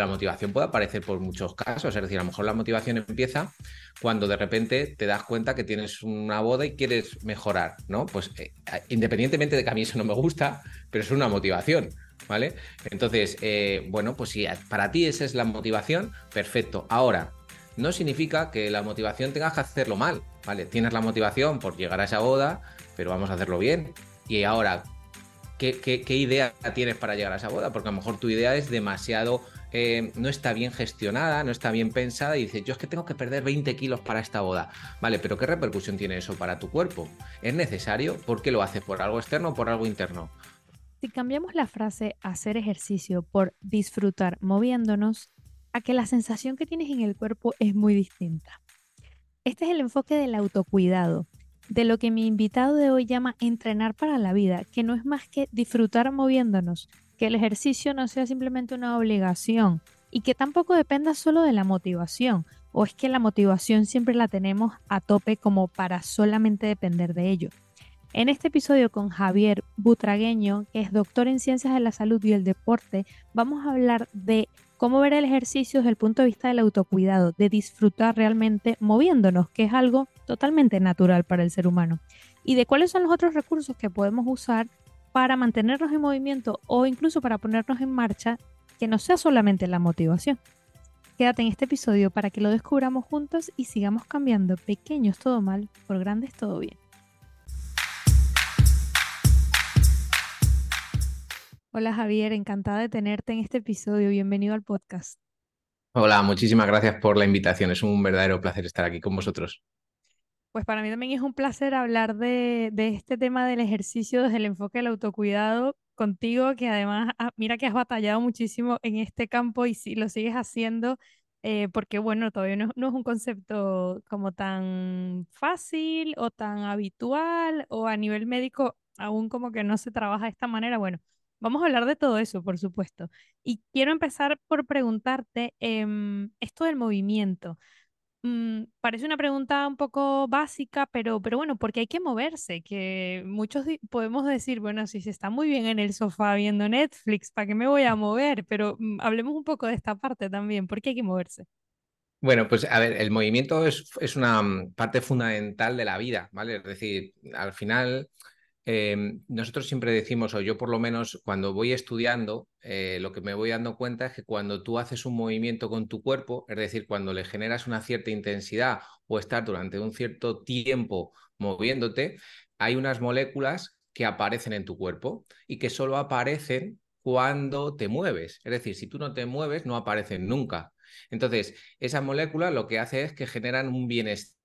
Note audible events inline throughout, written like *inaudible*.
la motivación puede aparecer por muchos casos, es decir, a lo mejor la motivación empieza cuando de repente te das cuenta que tienes una boda y quieres mejorar, ¿no? Pues eh, independientemente de que a mí eso no me gusta, pero es una motivación, ¿vale? Entonces, eh, bueno, pues si para ti esa es la motivación, perfecto. Ahora, no significa que la motivación tengas que hacerlo mal, ¿vale? Tienes la motivación por llegar a esa boda, pero vamos a hacerlo bien. Y ahora, ¿qué, qué idea tienes para llegar a esa boda? Porque a lo mejor tu idea es demasiado eh, no está bien gestionada, no está bien pensada y dices, yo es que tengo que perder 20 kilos para esta boda. Vale, pero ¿qué repercusión tiene eso para tu cuerpo? ¿Es necesario? ¿Por qué lo haces? ¿Por algo externo o por algo interno? Si cambiamos la frase hacer ejercicio por disfrutar moviéndonos, a que la sensación que tienes en el cuerpo es muy distinta. Este es el enfoque del autocuidado, de lo que mi invitado de hoy llama entrenar para la vida, que no es más que disfrutar moviéndonos, que el ejercicio no sea simplemente una obligación y que tampoco dependa solo de la motivación, o es que la motivación siempre la tenemos a tope como para solamente depender de ello. En este episodio con Javier Butragueño, que es doctor en ciencias de la salud y el deporte, vamos a hablar de cómo ver el ejercicio desde el punto de vista del autocuidado, de disfrutar realmente moviéndonos, que es algo totalmente natural para el ser humano, y de cuáles son los otros recursos que podemos usar para mantenernos en movimiento o incluso para ponernos en marcha que no sea solamente la motivación. Quédate en este episodio para que lo descubramos juntos y sigamos cambiando pequeños todo mal por grandes todo bien. Hola Javier, encantada de tenerte en este episodio. Bienvenido al podcast. Hola, muchísimas gracias por la invitación. Es un verdadero placer estar aquí con vosotros. Pues para mí también es un placer hablar de, este tema del ejercicio desde el enfoque del autocuidado contigo, que además, ah, mira que has batallado muchísimo en este campo y si lo sigues haciendo, eh, porque bueno, todavía no, es un concepto como tan fácil o tan habitual o a nivel médico aún como que no se trabaja de esta manera. Bueno, vamos a hablar de todo eso, por supuesto. Y quiero empezar por preguntarte em, esto del movimiento. Mm, parece una pregunta un poco básica, pero, pero bueno, porque hay que moverse, que muchos podemos decir, bueno, si se está muy bien en el sofá viendo Netflix, ¿para qué me voy a *laughs* mover? Pero mm, hablemos un poco de esta parte también, ¿por qué hay que moverse? Bueno, pues a ver, el movimiento es, es una mm, parte fundamental de la vida, ¿vale? Es decir, al final Em, nosotros siempre decimos, o yo por lo menos cuando voy estudiando, eh, lo que me voy dando cuenta es que cuando tú haces un movimiento con tu cuerpo, es decir, cuando le generas una cierta intensidad o estar durante un cierto tiempo moviéndote, hay unas moléculas que aparecen en tu cuerpo y que solo aparecen cuando te mueves. Es decir, si tú no te mueves, no aparecen nunca. Entonces, esa molécula lo que hace es que generan un bienestar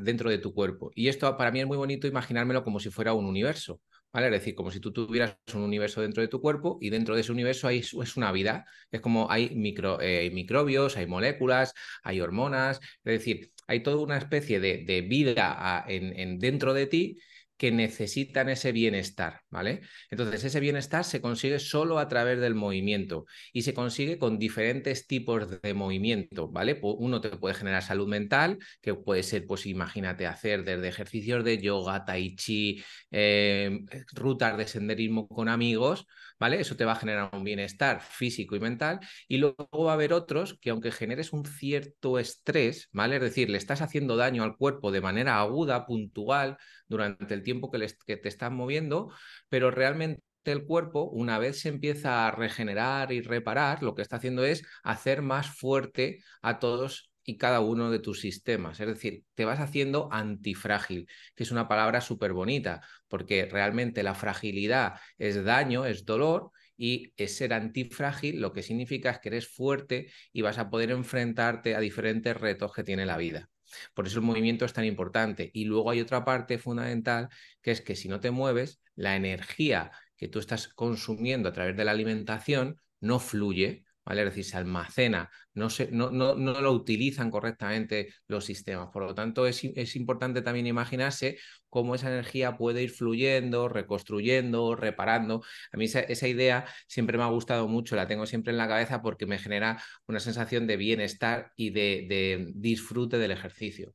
dentro de tu cuerpo. Y esto para mí es muy bonito imaginármelo como si fuera un universo. ¿Vale? Es decir, como si tú tuvieras un universo dentro de tu cuerpo y dentro de ese universo hay, es una vida. Es como hay micro, eh, microbios, hay moléculas, hay hormonas. Es decir, hay toda una especie de, de vida en, en, dentro de ti que necesitan ese bienestar, ¿vale? Entonces, ese bienestar se consigue solo a través del movimiento y se consigue con diferentes tipos de movimiento, ¿vale? Uno te puede generar salud mental, que puede ser, pues imagínate, hacer desde ejercicios de yoga, tai chi, eh, rutas de senderismo con amigos, ¿vale? Eso te va a generar un bienestar físico y mental. Y luego va a haber otros que aunque generes un cierto estrés, ¿vale? Es decir, le estás haciendo daño al cuerpo de manera aguda, puntual, durante el tiempo que, que te estás moviendo, pero realmente el cuerpo, una vez se empieza a regenerar y reparar, lo que está haciendo es hacer más fuerte a todos y cada uno de tus sistemas. Es decir, te vas haciendo antifrágil, que es una palabra súper bonita, porque realmente la fragilidad es daño, es dolor, y es ser antifrágil lo que significa es que eres fuerte y vas a poder enfrentarte a diferentes retos que tiene la vida. Por eso el movimiento es tan importante. Y luego hay otra parte fundamental, que es que si no te mueves, la energía que tú estás consumiendo a través de la alimentación no fluye, ¿vale? Es decir, se almacena, no, se, no, no, no, lo utilizan correctamente los sistemas. Por lo tanto, es, es, importante también imaginarse cómo esa energía puede ir fluyendo, reconstruyendo, reparando. A mí esa, idea siempre me ha gustado mucho, la tengo siempre en la cabeza porque me genera una sensación de bienestar y de, de disfrute del ejercicio.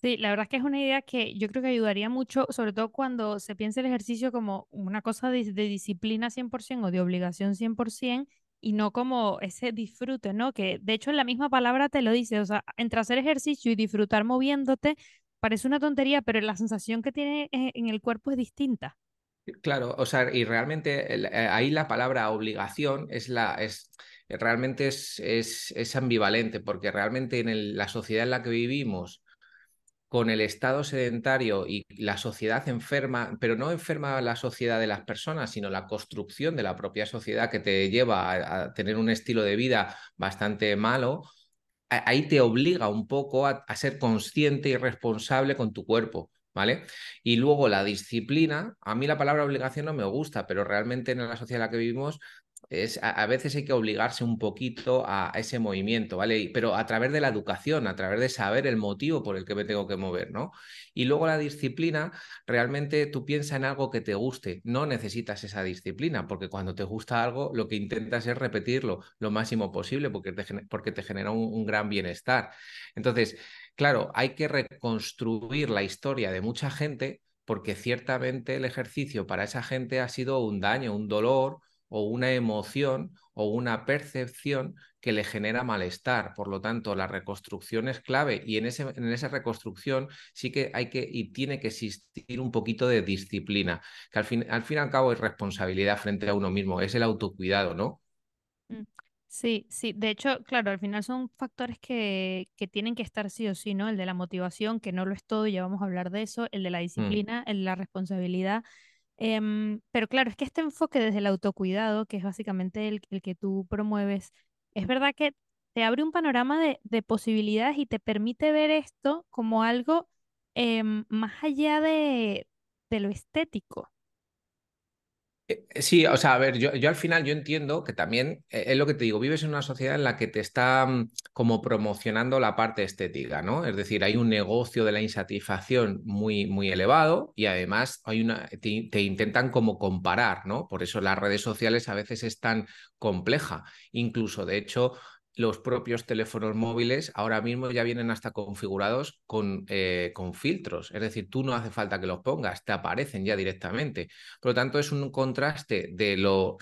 Sí, la verdad es que es una idea que yo creo que ayudaría mucho, sobre todo cuando se piensa el ejercicio como una cosa de, de disciplina 100% o de obligación 100%, y no como ese disfrute, ¿no? Que de hecho en la misma palabra te lo dice, o sea, entre hacer ejercicio y disfrutar moviéndote, parece una tontería, pero la sensación que tiene e, en el cuerpo es distinta. Claro, o sea, y realmente eh, ahí la palabra obligación es la, es, realmente es, es, es ambivalente, porque realmente en la sociedad en la que vivimos, con el estado sedentario y la sociedad enferma, pero no enferma la sociedad de las personas, sino la construcción de la propia sociedad que te lleva a, tener un estilo de vida bastante malo, ahí te obliga un poco a, a ser consciente y responsable con tu cuerpo. ¿Vale? Y luego la disciplina, a mí la palabra obligación no me gusta, pero realmente en la sociedad en la que vivimos es, a, veces hay que obligarse un poquito a, ese movimiento, ¿vale? Pero a través de la educación, a través de saber el motivo por el que me tengo que mover, ¿no? Y luego la disciplina, realmente tú piensas en algo que te guste, no necesitas esa disciplina, porque cuando te gusta algo, lo que intentas es repetirlo lo máximo posible, porque te, porque te genera un, un gran bienestar. Entonces, claro, hay que reconstruir la historia de mucha gente porque ciertamente el ejercicio para esa gente ha sido un daño, un dolor, o una emoción o una percepción que le genera malestar. Por lo tanto, la reconstrucción es clave y en, ese, en esa reconstrucción sí que hay que y tiene que existir un poquito de disciplina, que al fin, al fin y al cabo es responsabilidad frente a uno mismo, es el autocuidado, ¿no? Mm, sí, sí, de hecho, claro, al final son factores que, que, tienen que estar sí o sí, ¿no? El de la motivación, que no lo es todo, ya vamos a hablar de eso, el de la mm. disciplina, el de la responsabilidad, Em, pero claro, es que este enfoque desde el autocuidado, que es básicamente el, que tú promueves, es verdad que te abre un panorama de, posibilidades y te permite ver esto como algo em, más allá de, de lo estético. Eh, eh, sí, o sea, a ver, yo, yo, al final yo entiendo que también eh, es lo que te digo, vives en una sociedad en la que te está mm, como promocionando la parte estética, ¿no? Es decir, hay un negocio de la insatisfacción muy, muy elevado y además hay una, te, te intentan como comparar, ¿no? Por eso las redes sociales a veces es tan compleja. Incluso, de hecho, los propios teléfonos móviles ahora mismo ya vienen hasta configurados con, eh, con, filtros. Es decir, tú no hace falta que los pongas, te aparecen ya directamente. Por lo tanto, es un contraste de, lo,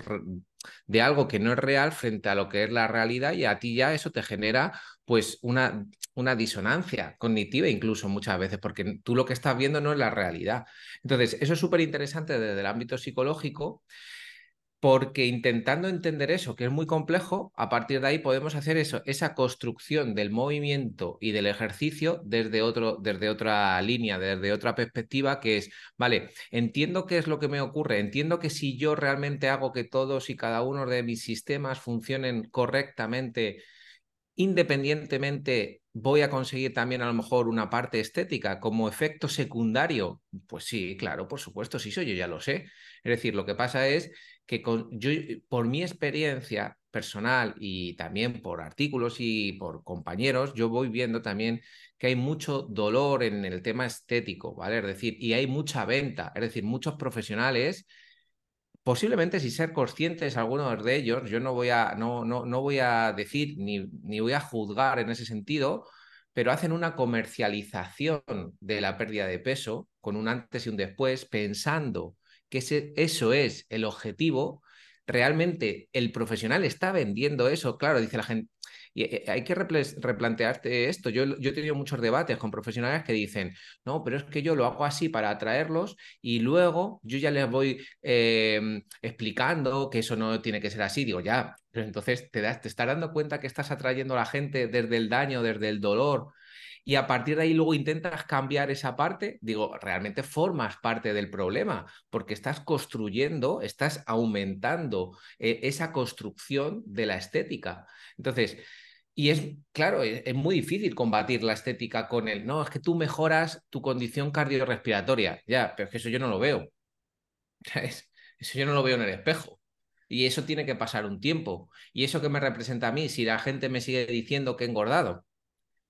de algo que no es real frente a lo que es la realidad y a ti ya eso te genera pues una, una disonancia cognitiva incluso muchas veces, porque tú lo que estás viendo no es la realidad. Entonces, eso es súper interesante desde el ámbito psicológico porque intentando entender eso, que es muy complejo, a partir de ahí podemos hacer eso, esa construcción del movimiento y del ejercicio desde, otro, desde otra línea, desde otra perspectiva, que es, vale, entiendo qué es lo que me ocurre, entiendo que si yo realmente hago que todos y cada uno de mis sistemas funcionen correctamente, independientemente voy a conseguir también a lo mejor una parte estética como efecto secundario. Pues sí, claro, por supuesto, sí, eso yo ya lo sé. Es decir, lo que pasa es que con, yo, por mi experiencia personal y también por artículos y por compañeros, yo voy viendo también que hay mucho dolor en el tema estético, ¿vale? Es decir, y hay mucha venta, es decir, muchos profesionales, posiblemente sin ser conscientes algunos de ellos, yo no voy a, no, no, no voy a decir ni, ni voy a juzgar en ese sentido, pero hacen una comercialización de la pérdida de peso con un antes y un después, pensando que eso es el objetivo, realmente el profesional está vendiendo eso, claro, dice la gente, y eh, hay que replantearte esto. Yo, yo he tenido muchos debates con profesionales que dicen, no, pero es que yo lo hago así para atraerlos y luego yo ya les voy em, explicando que eso no tiene que ser así. Digo, ya, pero entonces te, das, te estás dando cuenta que estás atrayendo a la gente desde el daño, desde el dolor, y a partir de ahí luego intentas cambiar esa parte, digo, realmente formas parte del problema, porque estás construyendo, estás aumentando eh, esa construcción de la estética. Entonces, y es, claro, es, es, muy difícil combatir la estética con el, no, es que tú mejoras tu condición cardiorrespiratoria, ya, pero es que eso yo no lo veo. Eso yo no lo veo en el espejo. Y eso tiene que pasar un tiempo. Y eso que me representa a mí, si la gente me sigue diciendo que he engordado,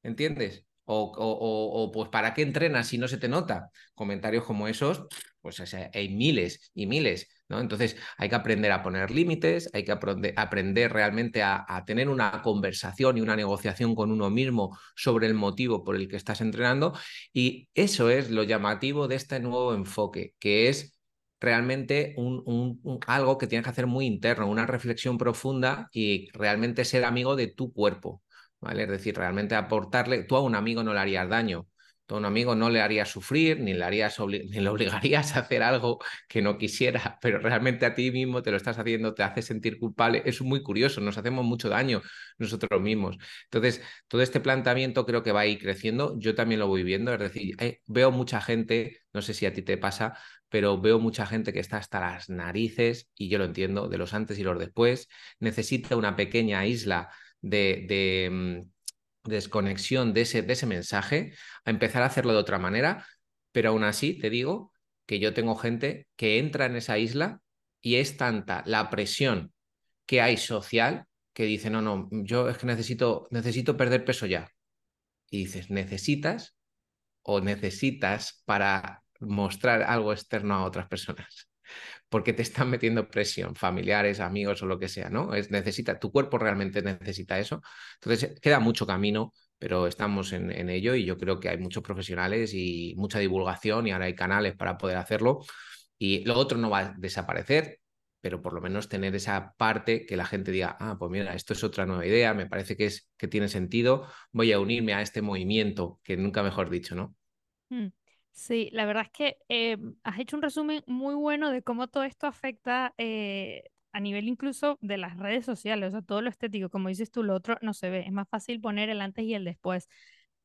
¿entiendes? O, pues ¿para qué entrenas si no se te nota? Comentarios como esos, pues hay miles y miles, ¿no? Entonces hay que aprender a poner límites, hay que aprender, realmente a, a, tener una conversación y una negociación con uno mismo sobre el motivo por el que estás entrenando y eso es lo llamativo de este nuevo enfoque, que es realmente un, algo que tienes que hacer muy interno, una reflexión profunda y realmente ser amigo de tu cuerpo, Es decir, realmente aportarle, tú a un amigo no le harías daño, tú a un amigo no le harías sufrir, ni le, harías *laughs* ni le obligarías a hacer algo que no quisiera, *laughs* pero realmente a ti mismo te lo estás haciendo, te hace sentir culpable. Es muy curioso, nos hacemos mucho daño nosotros mismos. Entonces, todo este planteamiento creo que va a ir creciendo, yo también lo voy viendo, es decir, eh, veo mucha gente, no sé si a ti te pasa, pero veo mucha gente que está hasta las narices, y yo lo entiendo, de los antes y los después, necesita una pequeña isla de, mm, desconexión de ese, de ese mensaje, a empezar a hacerlo de otra manera, pero aún así te digo que yo tengo gente que entra en esa isla y es tanta la presión que hay social que dice, no, no, yo es que necesito, necesito perder peso ya. Y dices, ¿necesitas o necesitas para mostrar algo externo a otras personas. Porque te están metiendo presión, familiares, amigos o lo que sea, ¿no? Es, necesita, tu cuerpo realmente necesita eso. Entonces, queda mucho camino, pero estamos en, ello y yo creo que hay muchos profesionales y mucha divulgación y ahora hay canales para poder hacerlo. Y lo otro no va a desaparecer, pero por lo menos tener esa parte que la gente diga, ah, pues mira, esto es otra nueva idea, me parece que, es, que tiene sentido, voy a unirme a este movimiento, que nunca mejor dicho, ¿no? Mm. Sí, la verdad es que eh, has hecho un resumen muy bueno de cómo todo esto afecta eh, a nivel incluso de las redes sociales, o sea, todo lo estético, como dices tú, lo otro no se ve, es más fácil poner el antes y el después.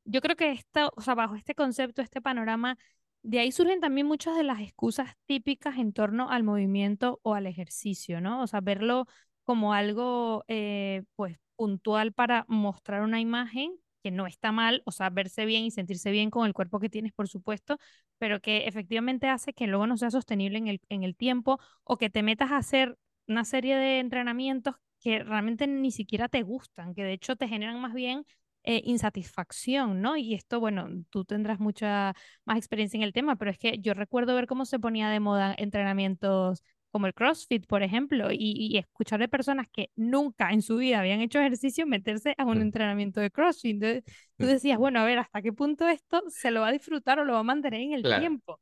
Yo creo que esta, o sea, bajo este concepto, este panorama, de ahí surgen también muchas de las excusas típicas en torno al movimiento o al ejercicio, ¿no? O sea, verlo como algo, eh, pues, puntual para mostrar una imagen que no está mal, o sea, verse bien y sentirse bien con el cuerpo que tienes, por supuesto, pero que efectivamente hace que luego no sea sostenible en el, en el tiempo o que te metas a hacer una serie de entrenamientos que realmente ni siquiera te gustan, que de hecho te generan más bien eh, insatisfacción, ¿no? Y esto, bueno, tú tendrás mucha más experiencia en el tema, pero es que yo recuerdo ver cómo se ponía de moda entrenamientos como el CrossFit, por ejemplo, y, escuchar de personas que nunca en su vida habían hecho ejercicio meterse a un entrenamiento de CrossFit. Entonces, tú decías, bueno, a ver, ¿hasta qué punto esto se lo va a disfrutar o lo va a mantener en el tiempo?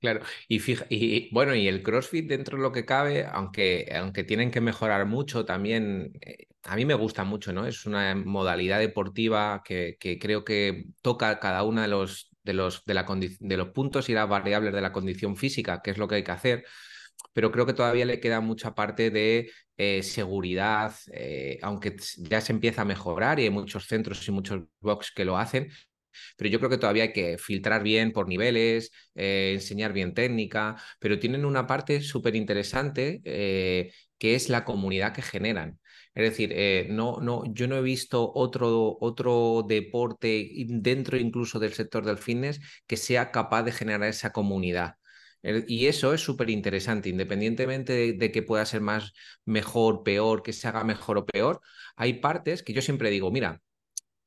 Claro, y, fija, y bueno, y el CrossFit dentro de lo que cabe, aunque, aunque tienen que mejorar mucho, también eh, a mí me gusta mucho, ¿no? Es una modalidad deportiva que, que creo que toca cada uno de los, de, los, de, la de los puntos y las variables de la condición física, que es lo que hay que hacer pero creo que todavía le queda mucha parte de eh, seguridad, eh, aunque ya se empieza a mejorar y hay muchos centros y muchos box que lo hacen, pero yo creo que todavía hay que filtrar bien por niveles, eh, enseñar bien técnica, pero tienen una parte súper interesante que es la comunidad que generan. Es decir, no, no, yo no he visto otro, otro deporte dentro incluso del sector del fitness que sea capaz de generar esa comunidad. Y eso es súper interesante, independientemente de, que pueda ser más mejor, peor, que se haga mejor o peor, hay partes que yo siempre digo, mira,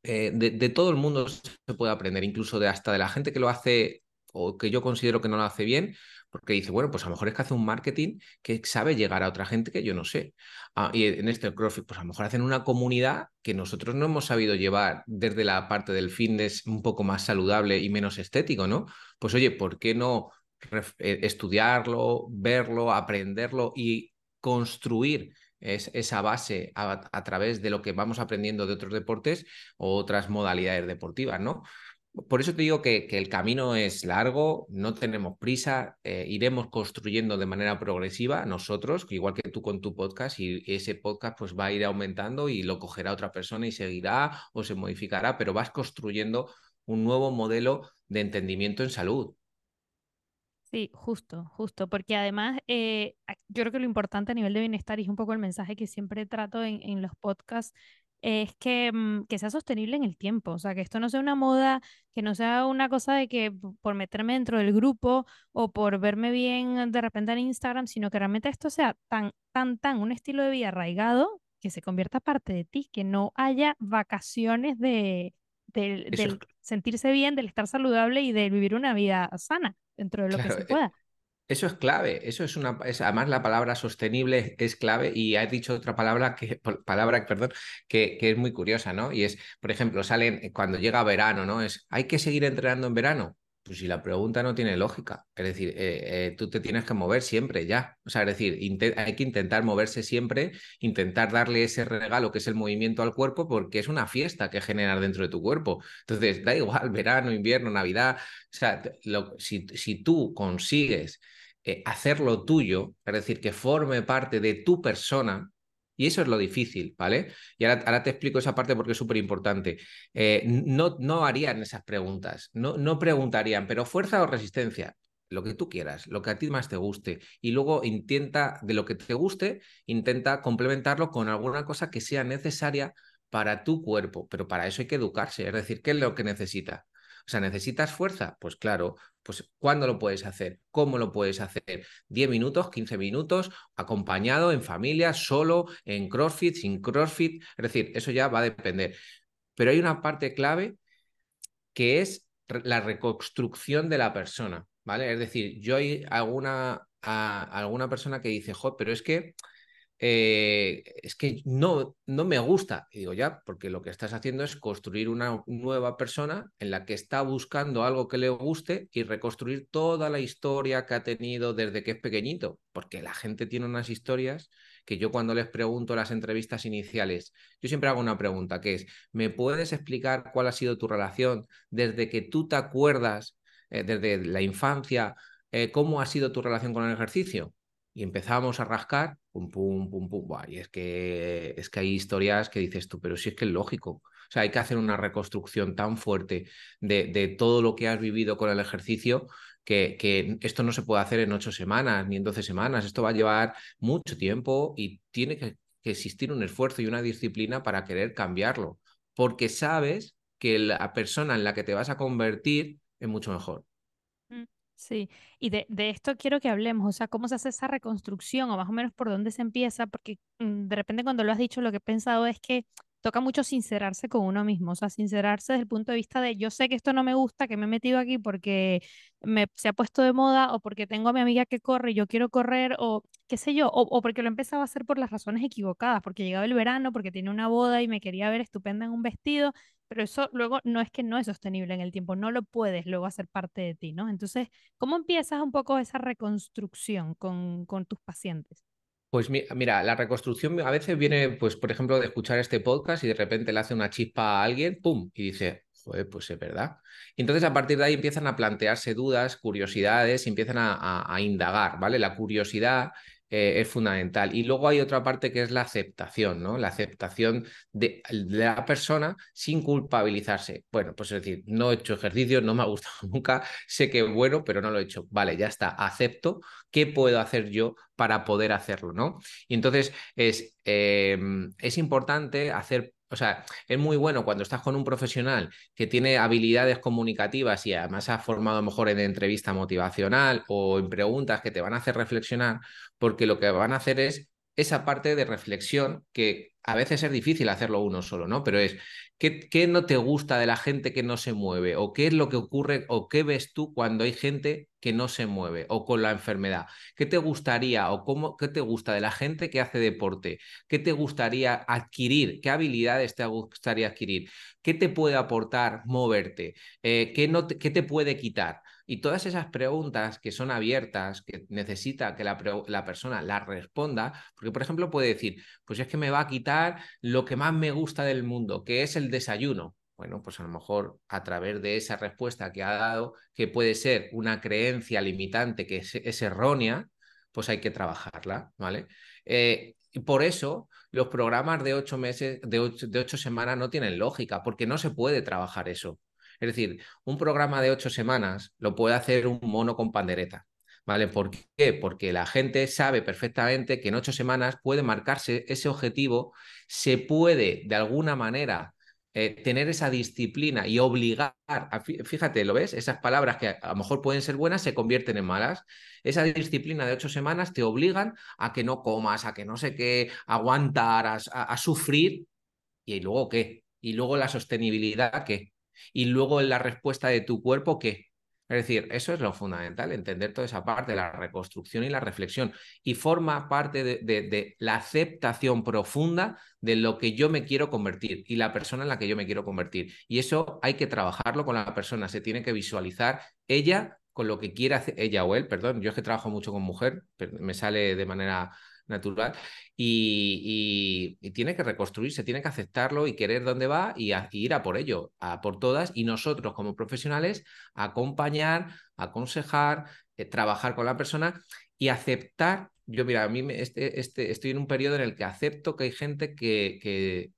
eh, de, todo el mundo se puede aprender, incluso hasta de la gente que lo hace o que yo considero que no lo hace bien, porque dice, bueno, pues a lo mejor es que hace un marketing que sabe llegar a otra gente que yo no sé. Ah, y en este CrossFit, pues a lo mejor hacen una comunidad que nosotros no hemos sabido llevar desde la parte del fitness un poco más saludable y menos estético, ¿no? Pues oye, ¿por qué no estudiarlo, verlo, aprenderlo y construir esa base a, través de lo que vamos aprendiendo de otros deportes o otras modalidades deportivas, ¿no? Por eso te digo que, el camino es largo, no tenemos prisa, eh, iremos construyendo de manera progresiva nosotros, igual que tú con tu podcast, y ese podcast pues va a ir aumentando y lo cogerá otra persona y seguirá o se modificará, pero vas construyendo un nuevo modelo de entendimiento en salud. Sí, justo, justo, porque además eh, yo creo que lo importante a nivel de bienestar y es un poco el mensaje que siempre trato en, los podcasts, es que, mm, que, sea sostenible en el tiempo, o sea, que esto no sea una moda, que no sea una cosa de que por meterme dentro del grupo o por verme bien de repente en Instagram, sino que realmente esto sea tan, tan, tan un estilo de vida arraigado que se convierta parte de ti, que no haya vacaciones de, del sentirse bien, del estar saludable y de vivir una vida sana dentro de lo que se eh, pueda. Eso es clave, eso es una, además la palabra sostenible es clave y has dicho otra palabra que, palabra, perdón, que, que, es muy curiosa, ¿no? Y es, por ejemplo, salen cuando llega verano, ¿no? Es, hay que seguir entrenando en verano. Pues si la pregunta no tiene lógica, es decir, eh, eh, tú te tienes que mover siempre ya. O sea, es decir, hay que intentar moverse siempre, intentar darle ese regalo que es el movimiento al cuerpo, porque es una fiesta que generar dentro de tu cuerpo. Entonces, da igual, *laughs* verano, invierno, Navidad. O sea, si, si, tú consigues eh, hacerlo tuyo, es decir, que forme parte de tu persona, y eso es lo difícil, ¿vale? Y ahora, te explico esa parte porque es súper importante. Eh, no, no harían esas preguntas, no, no preguntarían, pero fuerza o resistencia, lo que tú quieras, lo que a ti más te guste. Y luego intenta, de lo que te guste, intenta complementarlo con alguna cosa que sea necesaria para tu cuerpo, pero para eso hay que educarse, es decir, ¿qué es lo que necesita? O sea, ¿necesitas fuerza? Pues claro, pues ¿cuándo lo puedes hacer? ¿Cómo lo puedes hacer? ¿10 minutos, 15 minutos, acompañado, en familia, solo, en CrossFit, sin CrossFit? Es decir, eso ya va a depender. Pero hay una parte clave que es la reconstrucción de la persona, ¿vale? Es decir, yo hay alguna, alguna persona que dice, joder, pero es que eh, es que no, no me gusta. Y digo, ya, porque lo que estás haciendo es construir una nueva persona en la que está buscando algo que le guste y reconstruir toda la historia que ha tenido desde que es pequeñito. Porque la gente tiene unas historias que yo cuando les pregunto las entrevistas iniciales, yo siempre hago una pregunta que es, ¿me puedes explicar cuál ha sido tu relación desde que tú te acuerdas, eh, desde la infancia, eh, cómo ha sido tu relación con el ejercicio? Y empezamos a rascar, pum, pum, pum, pum, y es que, es que hay historias que dices tú, pero sí es que es lógico. O sea, hay que hacer una reconstrucción tan fuerte de, de todo lo que has vivido con el ejercicio que, que, esto no se puede hacer en ocho semanas ni en doce semanas. Esto va a llevar mucho tiempo y tiene que existir un esfuerzo y una disciplina para querer cambiarlo, porque sabes que la persona en la que te vas a convertir es mucho mejor. Sí, y de, de, esto quiero que hablemos, o sea, cómo se hace esa reconstrucción o más o menos por dónde se empieza, porque mm, de repente cuando lo has dicho lo que he pensado es que toca mucho sincerarse con uno mismo, o sea, sincerarse desde el punto de vista de yo sé que esto no me gusta, que me he metido aquí porque me, se ha puesto de moda o porque tengo a mi amiga que corre y yo quiero correr o qué sé yo, o, o porque lo empezaba a hacer por las razones equivocadas, porque llegaba el verano, porque tiene una boda y me quería ver estupenda en un vestido pero eso luego no es que no es sostenible en el tiempo, no lo puedes luego hacer parte de ti, ¿no? Entonces, ¿cómo empiezas un poco esa reconstrucción con, con tus pacientes? Pues mira, la reconstrucción a veces viene, pues, por ejemplo, de escuchar este podcast y de repente le hace una chispa a alguien, ¡pum! Y dice, joder, pues es verdad. Entonces a partir de ahí empiezan a plantearse dudas, curiosidades y empiezan a, a indagar, ¿vale? La curiosidad eh, es fundamental. Y luego hay otra parte que es la aceptación, ¿no? La aceptación de, la persona sin culpabilizarse. Bueno, pues es decir, no he hecho ejercicio, no me ha gustado *laughs* nunca, sé que es bueno, pero no lo he hecho. Vale, ya está, acepto. ¿Qué puedo hacer yo para poder hacerlo, ¿no? Y entonces es, em, es importante hacer o sea, es muy bueno cuando estás con un profesional que tiene habilidades comunicativas y además ha formado mejor en entrevista motivacional o en preguntas que te van a hacer reflexionar, porque lo que van a hacer es esa parte de reflexión que a veces es difícil hacerlo uno solo, ¿no? Pero es, ¿qué, ¿qué, no te gusta de la gente que no se mueve? ¿O qué es lo que ocurre o qué ves tú cuando hay gente que no se mueve o con la enfermedad? ¿Qué te gustaría o cómo, qué te gusta de la gente que hace deporte? ¿Qué te gustaría adquirir? ¿Qué habilidades te gustaría adquirir? ¿Qué te puede aportar moverte? Eh, ¿qué, no ¿Qué te puede quitar? Y todas esas preguntas que son abiertas, que necesita que la, persona las responda, porque por ejemplo puede decir, pues es que me va a quitar lo que más me gusta del mundo, que es el desayuno. Bueno, pues a lo mejor a través de esa respuesta que ha dado, que puede ser una creencia limitante que es, errónea, pues hay que trabajarla, ¿vale? Eh, y por eso los programas de ocho meses, de ocho semanas no tienen lógica, porque no se puede trabajar eso. Es decir, un programa de ocho semanas lo puede hacer un mono con pandereta. ¿Vale? ¿Por qué? Porque la gente sabe perfectamente que en ocho semanas puede marcarse ese objetivo, se puede de alguna manera eh, tener esa disciplina y obligar, fíjate, ¿lo ves? Esas palabras que a lo mejor pueden ser buenas se convierten en malas. Esa disciplina de ocho semanas te obligan a que no comas, a que no sé qué, aguantar, a, a sufrir. ¿Y luego qué? Y luego la sostenibilidad, ¿qué? Y luego la respuesta de tu cuerpo, ¿qué? Es decir, eso es lo fundamental, entender toda esa parte, la reconstrucción y la reflexión. Y forma parte de, de, la aceptación profunda de lo que yo me quiero convertir y la persona en la que yo me quiero convertir. Y eso hay que trabajarlo con la persona, se tiene que visualizar ella con lo que quiere hacer, ella o él, perdón, yo es que trabajo mucho con mujer, me sale de manera natural y, tiene que reconstruirse, tiene que aceptarlo y querer dónde va y, ir a por ello, a por todas y nosotros como profesionales acompañar, aconsejar, eh, trabajar con la persona y aceptar. Yo, mira, a mí este, este, estoy en un periodo en el que acepto que hay gente que, que,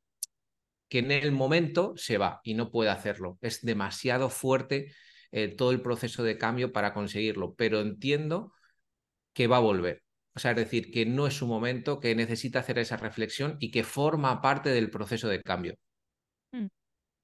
que en el momento se va y no puede hacerlo. Es demasiado fuerte eh, todo el proceso de cambio para conseguirlo, pero entiendo que va a volver o sea, es decir, que no es su momento, que necesita hacer esa reflexión y que forma parte del proceso de cambio. Mm,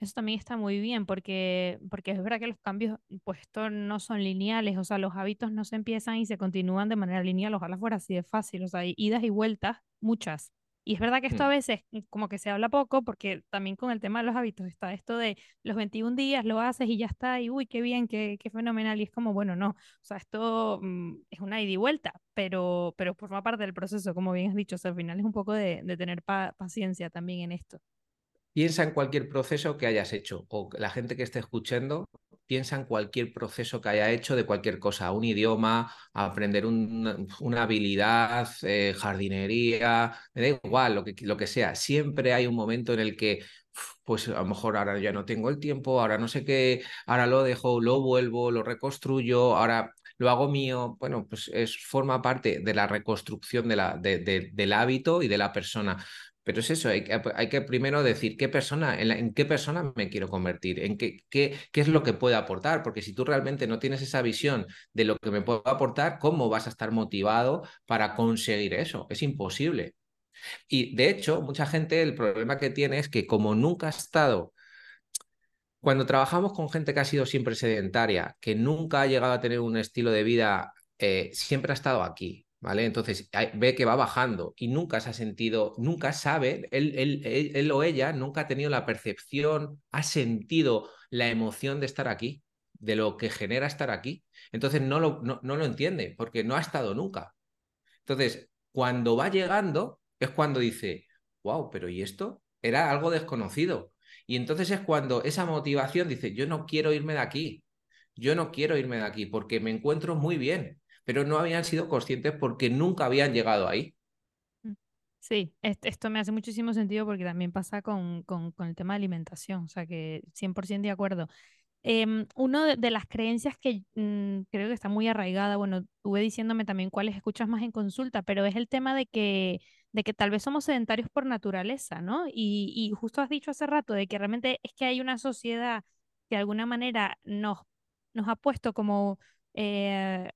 eso también está muy bien porque, porque es verdad que los cambios pues no son lineales, o sea, los hábitos no se empiezan y se continúan de manera lineal, ojalá fuera así de fácil, o sea, hay idas y vueltas, muchas. Y es verdad que esto a mm. veces mm, como que se habla poco, porque también con el tema de los hábitos está esto de los 21 días lo haces y ya está, y uy, qué bien, qué, qué fenomenal. Y es como, bueno, no, o sea, esto mm, es una ida y vuelta, pero, pero forma parte del proceso, como bien has dicho, o sea, al final es un poco de, de tener paciencia también en esto. Piensa en cualquier proceso que hayas hecho o la gente que esté escuchando piensa en cualquier proceso que haya hecho de cualquier cosa, un idioma, aprender una, habilidad, eh, jardinería, me da igual lo que, lo que sea. Siempre hay un momento en el que, pues a lo mejor ahora ya no tengo el tiempo, ahora no sé qué, ahora lo dejo, lo vuelvo, lo reconstruyo, ahora lo hago mío. Bueno, pues es, forma parte de la reconstrucción del hábito y de la persona. Pero es eso, hay, que primero decir qué persona, en, qué persona me quiero convertir, en qué, qué, qué, es lo que puedo aportar, porque si tú realmente no tienes esa visión de lo que me puedo aportar, ¿cómo vas a estar motivado para conseguir eso? Es imposible. Y de hecho, mucha gente el problema que tiene es que como nunca ha estado, cuando trabajamos con gente que ha sido siempre sedentaria, que nunca ha llegado a tener un estilo de vida, eh, siempre ha estado aquí, ¿vale? Entonces ve que va bajando y nunca se ha sentido, nunca sabe, él, él, o ella nunca ha tenido la percepción, ha sentido la emoción de estar aquí, de lo que genera estar aquí. Entonces no lo, no, no lo entiende porque no ha estado nunca. Entonces, cuando va llegando es cuando dice, wow, pero ¿y esto? Era algo desconocido. Y entonces es cuando esa motivación dice, yo no quiero irme de aquí, yo no quiero irme de aquí porque me encuentro muy bien, pero no habían sido conscientes porque nunca habían llegado ahí. Mm, sí, esto me hace muchísimo sentido porque también pasa con, con, el tema de alimentación, o sea que 100% de acuerdo. Eh, una de, las creencias que mm, creo que está muy arraigada, bueno, tuve diciéndome también cuáles escuchas más en consulta, pero es el tema de que, de que tal vez somos sedentarios por naturaleza, ¿no? Y, y justo has dicho hace rato de que realmente es que hay una sociedad que de alguna manera nos, nos ha puesto como eh,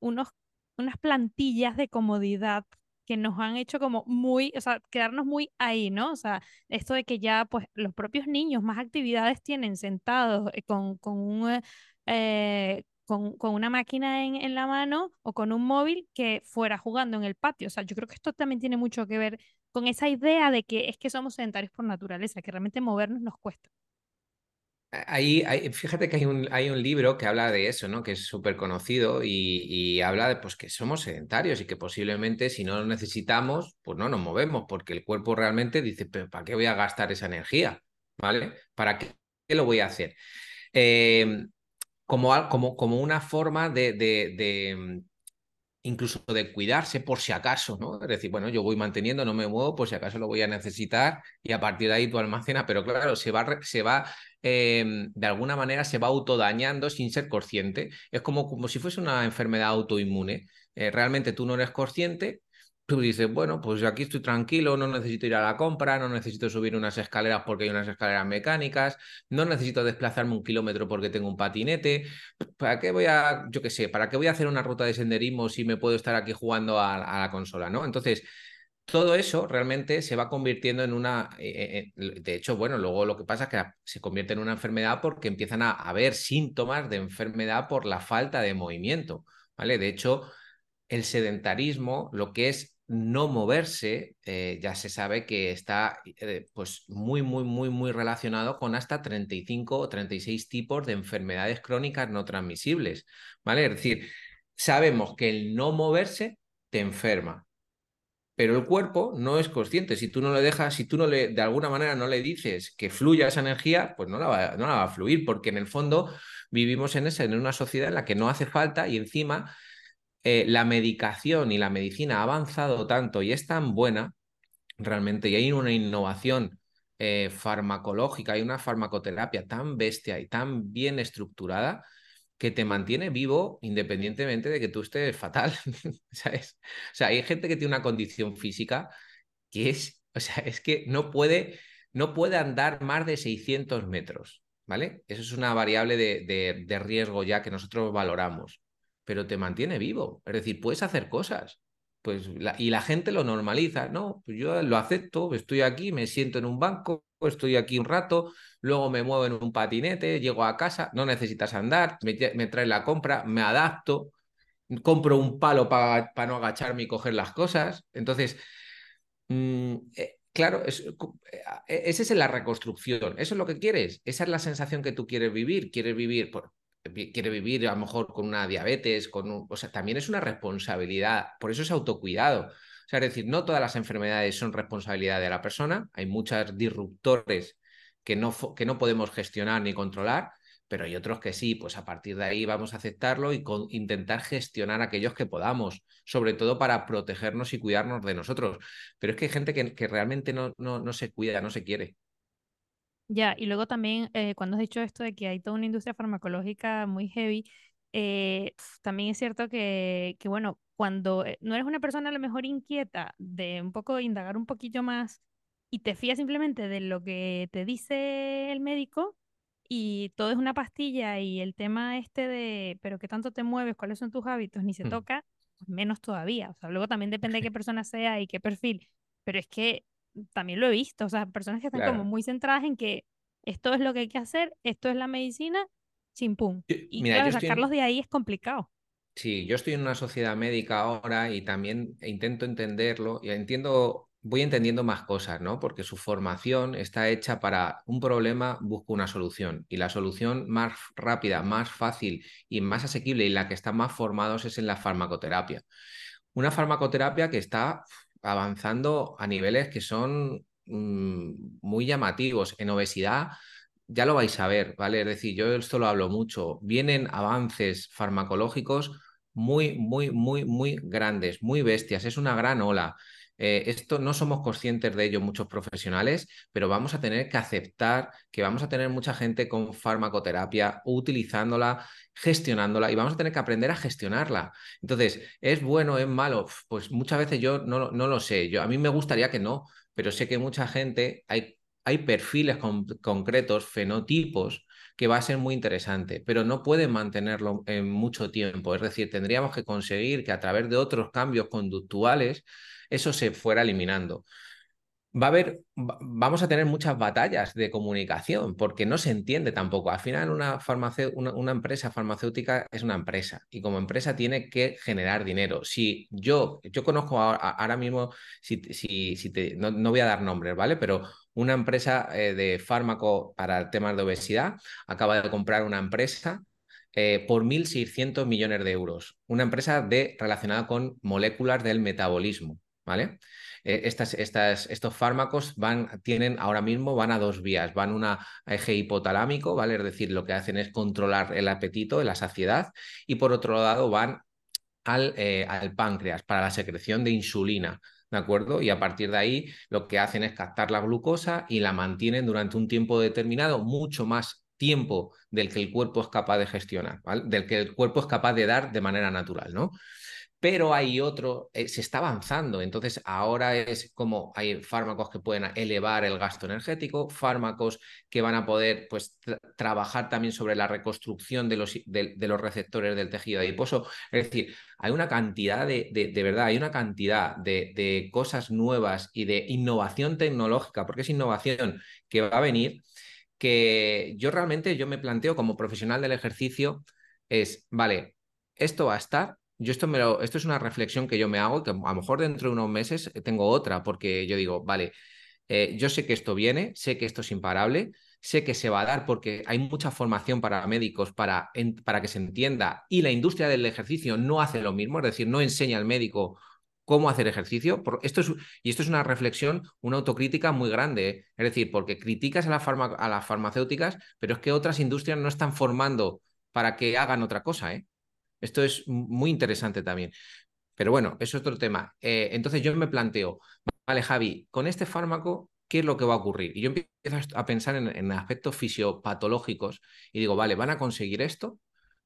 unos, unas plantillas de comodidad que nos han hecho como muy, o sea, quedarnos muy ahí, ¿no? O sea, esto de que ya pues los propios niños más actividades tienen sentados eh, con, con un... Eh, con, con, una máquina en, en, la mano o con un móvil que fuera jugando en el patio. O sea, yo creo que esto también tiene mucho que ver con esa idea de que es que somos sedentarios por naturaleza, que realmente movernos nos cuesta. Ahí, fíjate que hay un, hay un libro que habla de eso, ¿no? Que es súper conocido y, habla de pues, que somos sedentarios y que posiblemente si no lo necesitamos, pues no nos movemos, porque el cuerpo realmente dice, pero ¿para qué voy a gastar esa energía? ¿Vale? ¿Para qué, lo voy a hacer? Em, como, como, como, una forma de, de, incluso de cuidarse por si acaso, ¿no? Es decir, bueno, yo voy manteniendo, no me muevo, por si acaso lo voy a necesitar y a partir de ahí tú almacenas, pero claro, se va, se va Em, de alguna manera se va autodañando sin ser consciente. Es como, como si fuese una enfermedad autoinmune. Eh, realmente tú no eres consciente, tú dices, bueno, pues aquí estoy tranquilo, no necesito ir a la compra, no necesito subir unas escaleras porque hay unas escaleras mecánicas, no necesito desplazarme un kilómetro porque tengo un patinete. ¿Para qué voy a, yo qué sé, para qué voy a hacer una ruta de senderismo si me puedo estar aquí jugando a, a la consola, ¿no? Entonces, todo eso realmente se va convirtiendo en una, eh, eh, de hecho, bueno, luego lo que pasa es que se convierte en una enfermedad porque empiezan a haber síntomas de enfermedad por la falta de movimiento, ¿vale? De hecho, el sedentarismo lo que es no moverse eh, ya se sabe que está eh, pues muy, muy, muy, muy relacionado con hasta 35 o 36 tipos de enfermedades crónicas no transmisibles, ¿vale? Es decir, sabemos que el no moverse te enferma, pero el cuerpo no es consciente. Si tú no le dejas, si tú no le, de alguna manera no le dices que fluya esa energía, pues no la va, no la va a fluir, porque en el fondo vivimos en, esa, en una sociedad en la que no hace falta y encima eh, la medicación y la medicina ha avanzado tanto y es tan buena realmente, y hay una innovación eh, farmacológica, hay una farmacoterapia tan bestia y tan bien estructurada que te mantiene vivo independientemente de que tú estés fatal, *laughs* ¿sabes? O sea, hay gente que tiene una condición física que es, o sea, es que no puede, no puede andar más de 600 metros, ¿vale? Eso es una variable de, de riesgo ya que nosotros valoramos pero te mantiene vivo. Es decir, puedes hacer cosas. Pues y la gente lo normaliza, ¿no? Pues yo lo acepto, estoy aquí, me siento en un banco, estoy aquí un rato, luego me muevo en un patinete, llego a casa, no necesitas andar, me, trae la compra, me adapto, compro un palo para no agacharme y coger las cosas. Entonces, mm, eh, claro, es, eh, esa es la reconstrucción, eso es lo que quieres, esa es la sensación que tú quieres vivir, quieres vivir, por, quiere vivir a lo mejor con una diabetes, con un, o sea, también es una responsabilidad, por eso es autocuidado. O sea, es decir, no todas las enfermedades son responsabilidad de la persona, hay muchos disruptores que no, que no podemos gestionar ni controlar, pero hay otros que sí, pues a partir de ahí vamos a aceptarlo y intentar gestionar aquellos que podamos, sobre todo para protegernos y cuidarnos de nosotros. Pero es que hay gente que, que realmente no, no, no se cuida, no se quiere. Ya, y luego también eh, cuando has dicho esto de que hay toda una industria farmacológica muy heavy, eh, también es cierto que, que, bueno, cuando eh, no eres una persona a lo mejor inquieta de un poco indagar un poquito más y te fías simplemente de lo que te dice el médico y todo es una pastilla y el tema este de, pero qué tanto te mueves, cuáles son tus hábitos, ni se mm. toca, menos todavía. O sea, luego también depende de *laughs* qué persona sea y qué perfil, pero es que también lo he visto, o sea, personas que están como muy centradas en que esto es lo que hay que hacer, esto es la medicina, chimpum. Y claro, sacarlos de ahí es complicado. Sí, yo estoy en una sociedad médica ahora y también intento entenderlo y entiendo, voy entendiendo más cosas, ¿no? Porque su formación está hecha para un problema, busco una solución y la solución más rápida, más fácil y más asequible y la que están más formados es en la farmacoterapia. Una farmacoterapia que está avanzando a niveles que son mm, muy llamativos. En obesidad ya lo vais a ver, ¿vale? Es decir, yo esto lo hablo mucho. Vienen avances farmacológicos muy, muy, muy, muy grandes, muy bestias. Es una gran ola. Eh, esto no somos conscientes de ello muchos profesionales, pero vamos a tener que aceptar que vamos a tener mucha gente con farmacoterapia utilizándola, gestionándola y vamos a tener que aprender a gestionarla. Entonces, ¿es bueno, es malo? Pues muchas veces yo no, no lo sé. Yo, a mí me gustaría que no, pero sé que mucha gente, hay, hay perfiles concretos, fenotipos que va a ser muy interesante, pero no pueden mantenerlo en mucho tiempo. Es decir, tendríamos que conseguir que a través de otros cambios conductuales eso se fuera eliminando. Va a haber, vamos a tener muchas batallas de comunicación porque no se entiende tampoco. Al final, una, una, empresa farmacéutica es una empresa y como empresa tiene que generar dinero. Si yo, yo conozco ahora, mismo, si, si, si te, no, voy a dar nombres, ¿vale? Pero una empresa eh, de fármaco para temas de obesidad acaba de comprar una empresa eh, por 1.600 millones de euros. Una empresa de, relacionada con moléculas del metabolismo. ¿Vale? Eh, estos fármacos van, tienen ahora mismo, van a dos vías, van una eje hipotalámico, ¿vale? Es decir, lo que hacen es controlar el apetito, la saciedad, y por otro lado van al, eh, al páncreas para la secreción de insulina. ¿De acuerdo? Y a partir de ahí lo que hacen es captar la glucosa y la mantienen durante un tiempo determinado, mucho más tiempo del que el cuerpo es capaz de gestionar. Del que el cuerpo es capaz de dar de manera natural, ¿no? Pero hay otro, eh, se está avanzando, entonces ahora es como hay fármacos que pueden elevar el gasto energético, fármacos que van a poder pues, trabajar también sobre la reconstrucción de los, de, los, receptores del tejido adiposo, es decir, hay una cantidad de, de, verdad, hay una cantidad de, cosas nuevas y de innovación tecnológica, porque es innovación que va a venir, que yo realmente yo me planteo como profesional del ejercicio, es, vale, esto va a estar, yo esto, me lo, esto es una reflexión que yo me hago, que a lo mejor dentro de unos meses tengo otra, porque yo digo, vale, eh, yo sé que esto viene, sé que esto es imparable, sé que se va a dar porque hay mucha formación para médicos para, para que se entienda y la industria del ejercicio no hace lo mismo, es decir, no enseña al médico cómo hacer ejercicio. Esto es, y esto es una reflexión, una autocrítica muy grande. ¿eh? Es decir, porque criticas a, a, las farmacéuticas, pero es que otras industrias no están formando para que hagan otra cosa. ¿eh? Esto es muy interesante también. Pero bueno, es otro tema. Eh, entonces yo me planteo, vale, Javi, con este fármaco, ¿qué es lo que va a ocurrir? Y yo empiezo a pensar en, aspectos fisiopatológicos y digo, vale, van a conseguir esto,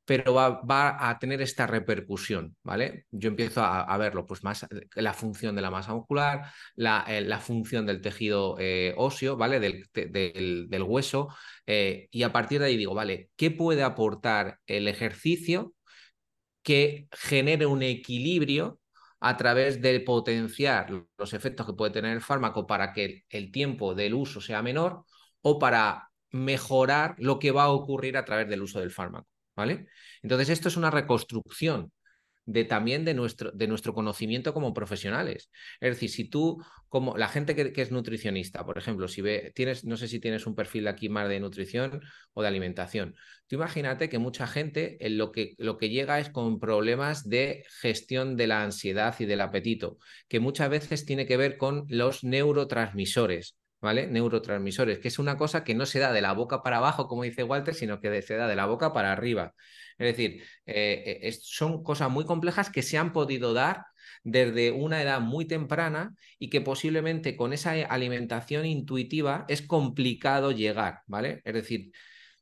pero va, a tener esta repercusión, ¿vale? Yo empiezo a, verlo, pues más la función de la masa muscular, la, eh, función del tejido eh, óseo, ¿vale? Del hueso, y a partir de ahí digo, vale, ¿qué puede aportar el ejercicio que genere un equilibrio a través de potenciar los efectos que puede tener el fármaco para que el tiempo del uso sea menor o para mejorar lo que va a ocurrir a través del uso del fármaco. ¿Vale? Entonces, esto es una reconstrucción de también de nuestro, de nuestro conocimiento como profesionales. Es decir, si tú, como la gente que, es nutricionista, por ejemplo, si ve, tienes, no sé si tienes un perfil aquí más de nutrición o de alimentación, tú imagínate que mucha gente en lo, que, lo que llega es con problemas de gestión de la ansiedad y del apetito, que muchas veces tiene que ver con los neurotransmisores. ¿Vale? Neurotransmisores, que es una cosa que no se da de la boca para abajo, como dice Walter, sino que se da de la boca para arriba. Es decir, eh, eh, son cosas muy complejas que se han podido dar desde una edad muy temprana y que posiblemente con esa alimentación intuitiva es complicado llegar, ¿vale? Es decir,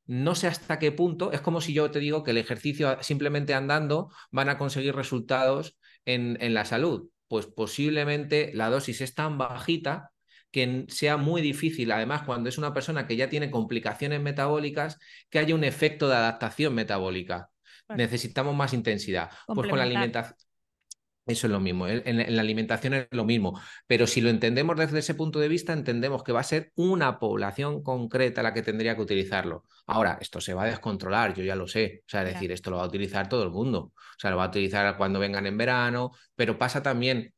no sé hasta qué punto, es como si yo te digo que el ejercicio simplemente andando van a conseguir resultados en, en la salud. Pues posiblemente la dosis es tan bajita que sea muy difícil, además cuando es una persona que ya tiene complicaciones metabólicas, que haya un efecto de adaptación metabólica. Necesitamos más intensidad. Pues con la alimentación. Eso es lo mismo, en, la alimentación es lo mismo, pero si lo entendemos desde ese punto de vista, entendemos que va a ser una población concreta la que tendría que utilizarlo. Ahora, esto se va a descontrolar, yo ya lo sé, o sea, es decir, esto lo va a utilizar todo el mundo, o sea, lo va a utilizar cuando vengan en verano, pero pasa también,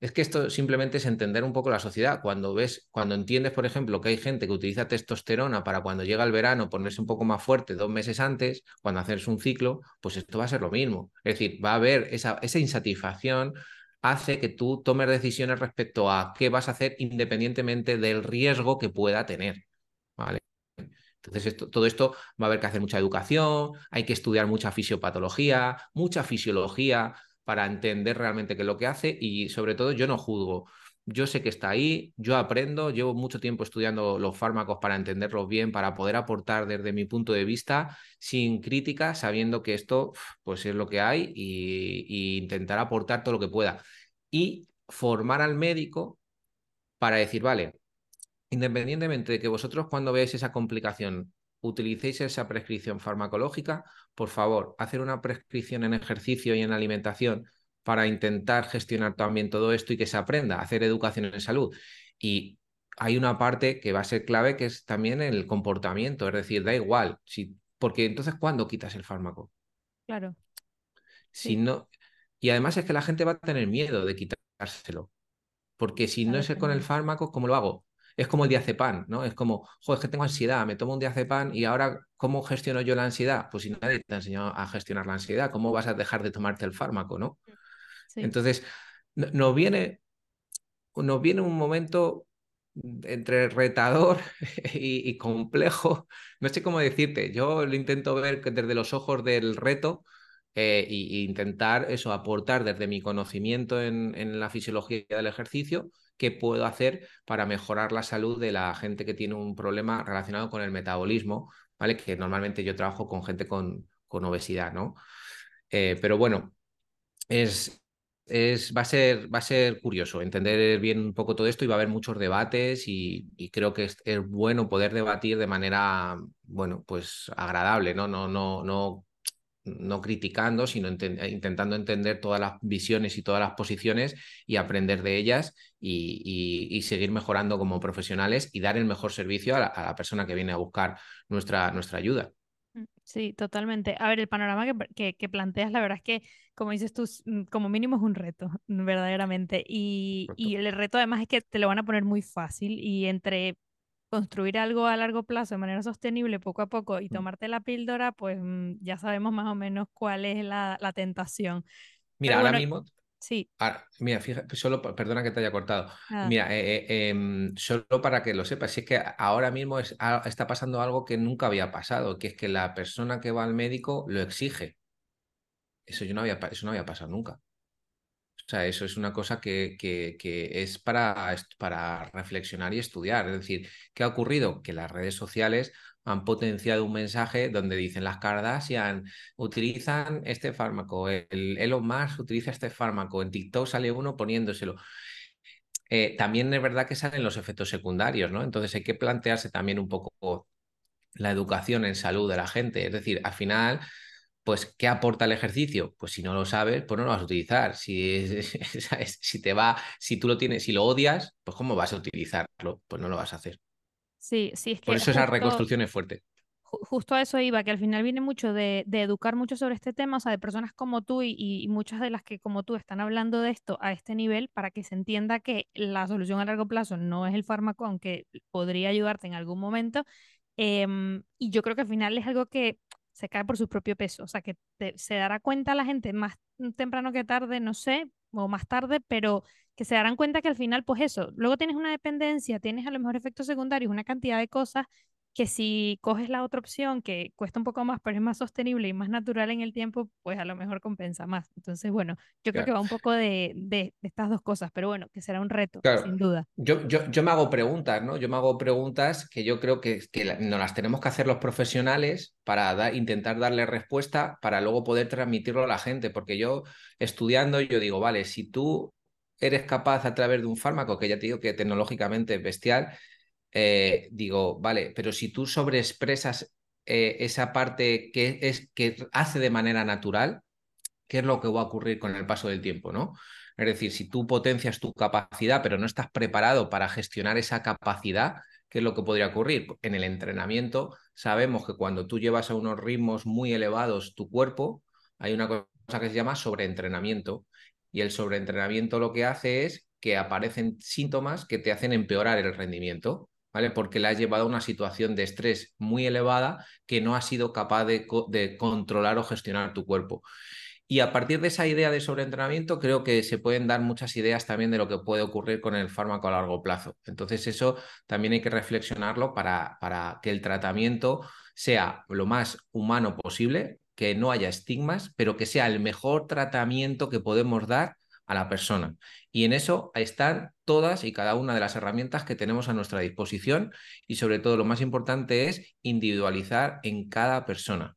es que esto simplemente es entender un poco la sociedad. Cuando ves, cuando entiendes, por ejemplo, que hay gente que utiliza testosterona para cuando llega el verano ponerse un poco más fuerte dos meses antes, cuando haces un ciclo, pues esto va a ser lo mismo. Es decir, va a haber esa, insatisfacción hace que tú tomes decisiones respecto a qué vas a hacer independientemente del riesgo que pueda tener. ¿Vale? Entonces, esto, todo esto va a haber que hacer mucha educación, hay que estudiar mucha fisiopatología, mucha fisiología, para entender realmente qué es lo que hace y sobre todo yo no juzgo. Yo sé que está ahí, yo aprendo, llevo mucho tiempo estudiando los fármacos para entenderlos bien, para poder aportar desde mi punto de vista sin crítica, sabiendo que esto pues es lo que hay y, intentar aportar todo lo que pueda. Y formar al médico para decir, vale, independientemente de que vosotros cuando veáis esa complicación utilicéis esa prescripción farmacológica, por favor, hacer una prescripción en ejercicio y en alimentación para intentar gestionar también todo esto y que se aprenda a hacer educación en salud. Y hay una parte que va a ser clave que es también el comportamiento, es decir, da igual, si, porque entonces ¿cuándo quitas el fármaco? Claro. Si no, y además es que la gente va a tener miedo de quitárselo, porque si no es con el fármaco, ¿cómo lo hago? Es como el diazepam, ¿no? Es como, joder, es que tengo ansiedad, me tomo un diazepam y ahora, ¿cómo gestiono yo la ansiedad? Pues si nadie te ha enseñado a gestionar la ansiedad, ¿cómo vas a dejar de tomarte el fármaco, ¿no? Entonces, nos viene, nos viene un momento entre retador *laughs* y, complejo, no sé cómo decirte, yo lo intento ver desde los ojos del reto e intentar eso, aportar desde mi conocimiento en, en la fisiología del ejercicio, qué puedo hacer para mejorar la salud de la gente que tiene un problema relacionado con el metabolismo, ¿vale? Que normalmente yo trabajo con gente con, con obesidad, ¿no? Eh, pero bueno, es, es, va, a ser, va a ser curioso entender bien un poco todo esto y va a haber muchos debates y, creo que es, es, bueno poder debatir de manera, bueno, pues agradable, ¿no? No, no, no no criticando, sino eh, intentando entender todas las visiones y todas las posiciones y aprender de ellas y, seguir mejorando como profesionales y dar el mejor servicio a la, persona que viene a buscar nuestra, nuestra ayuda. Mm, Sí, totalmente. A ver, el panorama que, que, planteas, la verdad es que, como dices tú, mm, como mínimo es un reto, *laughs* verdaderamente. Y, y, el reto además es que te lo van a poner muy fácil y entre construir algo a largo plazo de manera sostenible poco a poco y tomarte la píldora, pues mm, ya sabemos más o menos cuál es la, la tentación. Mira, ahora mismo Sí. mira, fíjate, solo, perdona que te haya cortado. Mira, eh, eh, em, solo para que lo sepas, si es que ahora mismo está pasando algo que nunca había pasado, que es que la persona que va al médico lo exige. Eso, yo no había, eso no había pasado nunca. O sea, eso es una cosa que, que, es para, para reflexionar y estudiar. Es decir, ¿qué ha ocurrido? Que las redes sociales han potenciado un mensaje donde dicen las Kardashian utilizan este fármaco, el Elon Musk utiliza este fármaco, en TikTok sale uno poniéndoselo. Eh, también es verdad que salen los efectos secundarios, ¿no? Entonces hay que plantearse también un poco la educación en salud de la gente. Es decir, al final, pues, ¿qué aporta el ejercicio? Pues si no lo sabes, pues no lo vas a utilizar. Si, *laughs* si te va, si tú lo tienes, si lo odias, pues ¿cómo vas a utilizarlo? Pues no lo vas a hacer. Sí, sí, es que. Por eso esa reconstrucción es fuerte. Justo a eso iba, que al final viene mucho de, educar mucho sobre este tema, o sea, de personas como tú y, muchas de las que como tú están hablando de esto a este nivel para que se entienda que la solución a largo plazo no es el fármaco, aunque podría ayudarte en algún momento. Em, y yo creo que al final es algo que se cae por su propio peso, o sea, que se dará cuenta la gente más temprano que tarde, no sé, o más tarde, pero que se darán cuenta que al final, pues eso, luego tienes una dependencia, tienes a lo mejor efectos secundarios, una cantidad de cosas que si coges la otra opción que cuesta un poco más, pero es más sostenible y más natural en el tiempo, pues a lo mejor compensa más. Entonces, bueno, yo creo que va un poco de, de, estas dos cosas, pero bueno, que será un reto, sin duda. Yo, yo, yo, me hago preguntas, ¿no? Yo me hago preguntas que yo creo que, que nos las tenemos que hacer los profesionales para intentar darle respuesta para luego poder transmitirlo a la gente, porque yo estudiando, yo digo, vale, si tú eres capaz a través de un fármaco, que ya te digo que tecnológicamente es bestial, eh, digo, vale, pero si tú sobreexpresas eh, esa parte que, es, que hace de manera natural, ¿qué es lo que va a ocurrir con el paso del tiempo, no? Es decir, si tú potencias tu capacidad, pero no estás preparado para gestionar esa capacidad, ¿qué es lo que podría ocurrir? En el entrenamiento sabemos que cuando tú llevas a unos ritmos muy elevados tu cuerpo, hay una cosa que se llama sobreentrenamiento y el sobreentrenamiento lo que hace es que aparecen síntomas que te hacen empeorar el rendimiento, ¿vale? Porque le has llevado a una situación de estrés muy elevada que no has sido capaz de, controlar o gestionar tu cuerpo. Y a partir de esa idea de sobreentrenamiento, creo que se pueden dar muchas ideas también de lo que puede ocurrir con el fármaco a largo plazo. Entonces, eso también hay que reflexionarlo para que el tratamiento sea lo más humano posible, que no haya estigmas, pero que sea el mejor tratamiento que podemos dar a la persona. Y en eso están todas y cada una de las herramientas que tenemos a nuestra disposición y sobre todo lo más importante es individualizar en cada persona.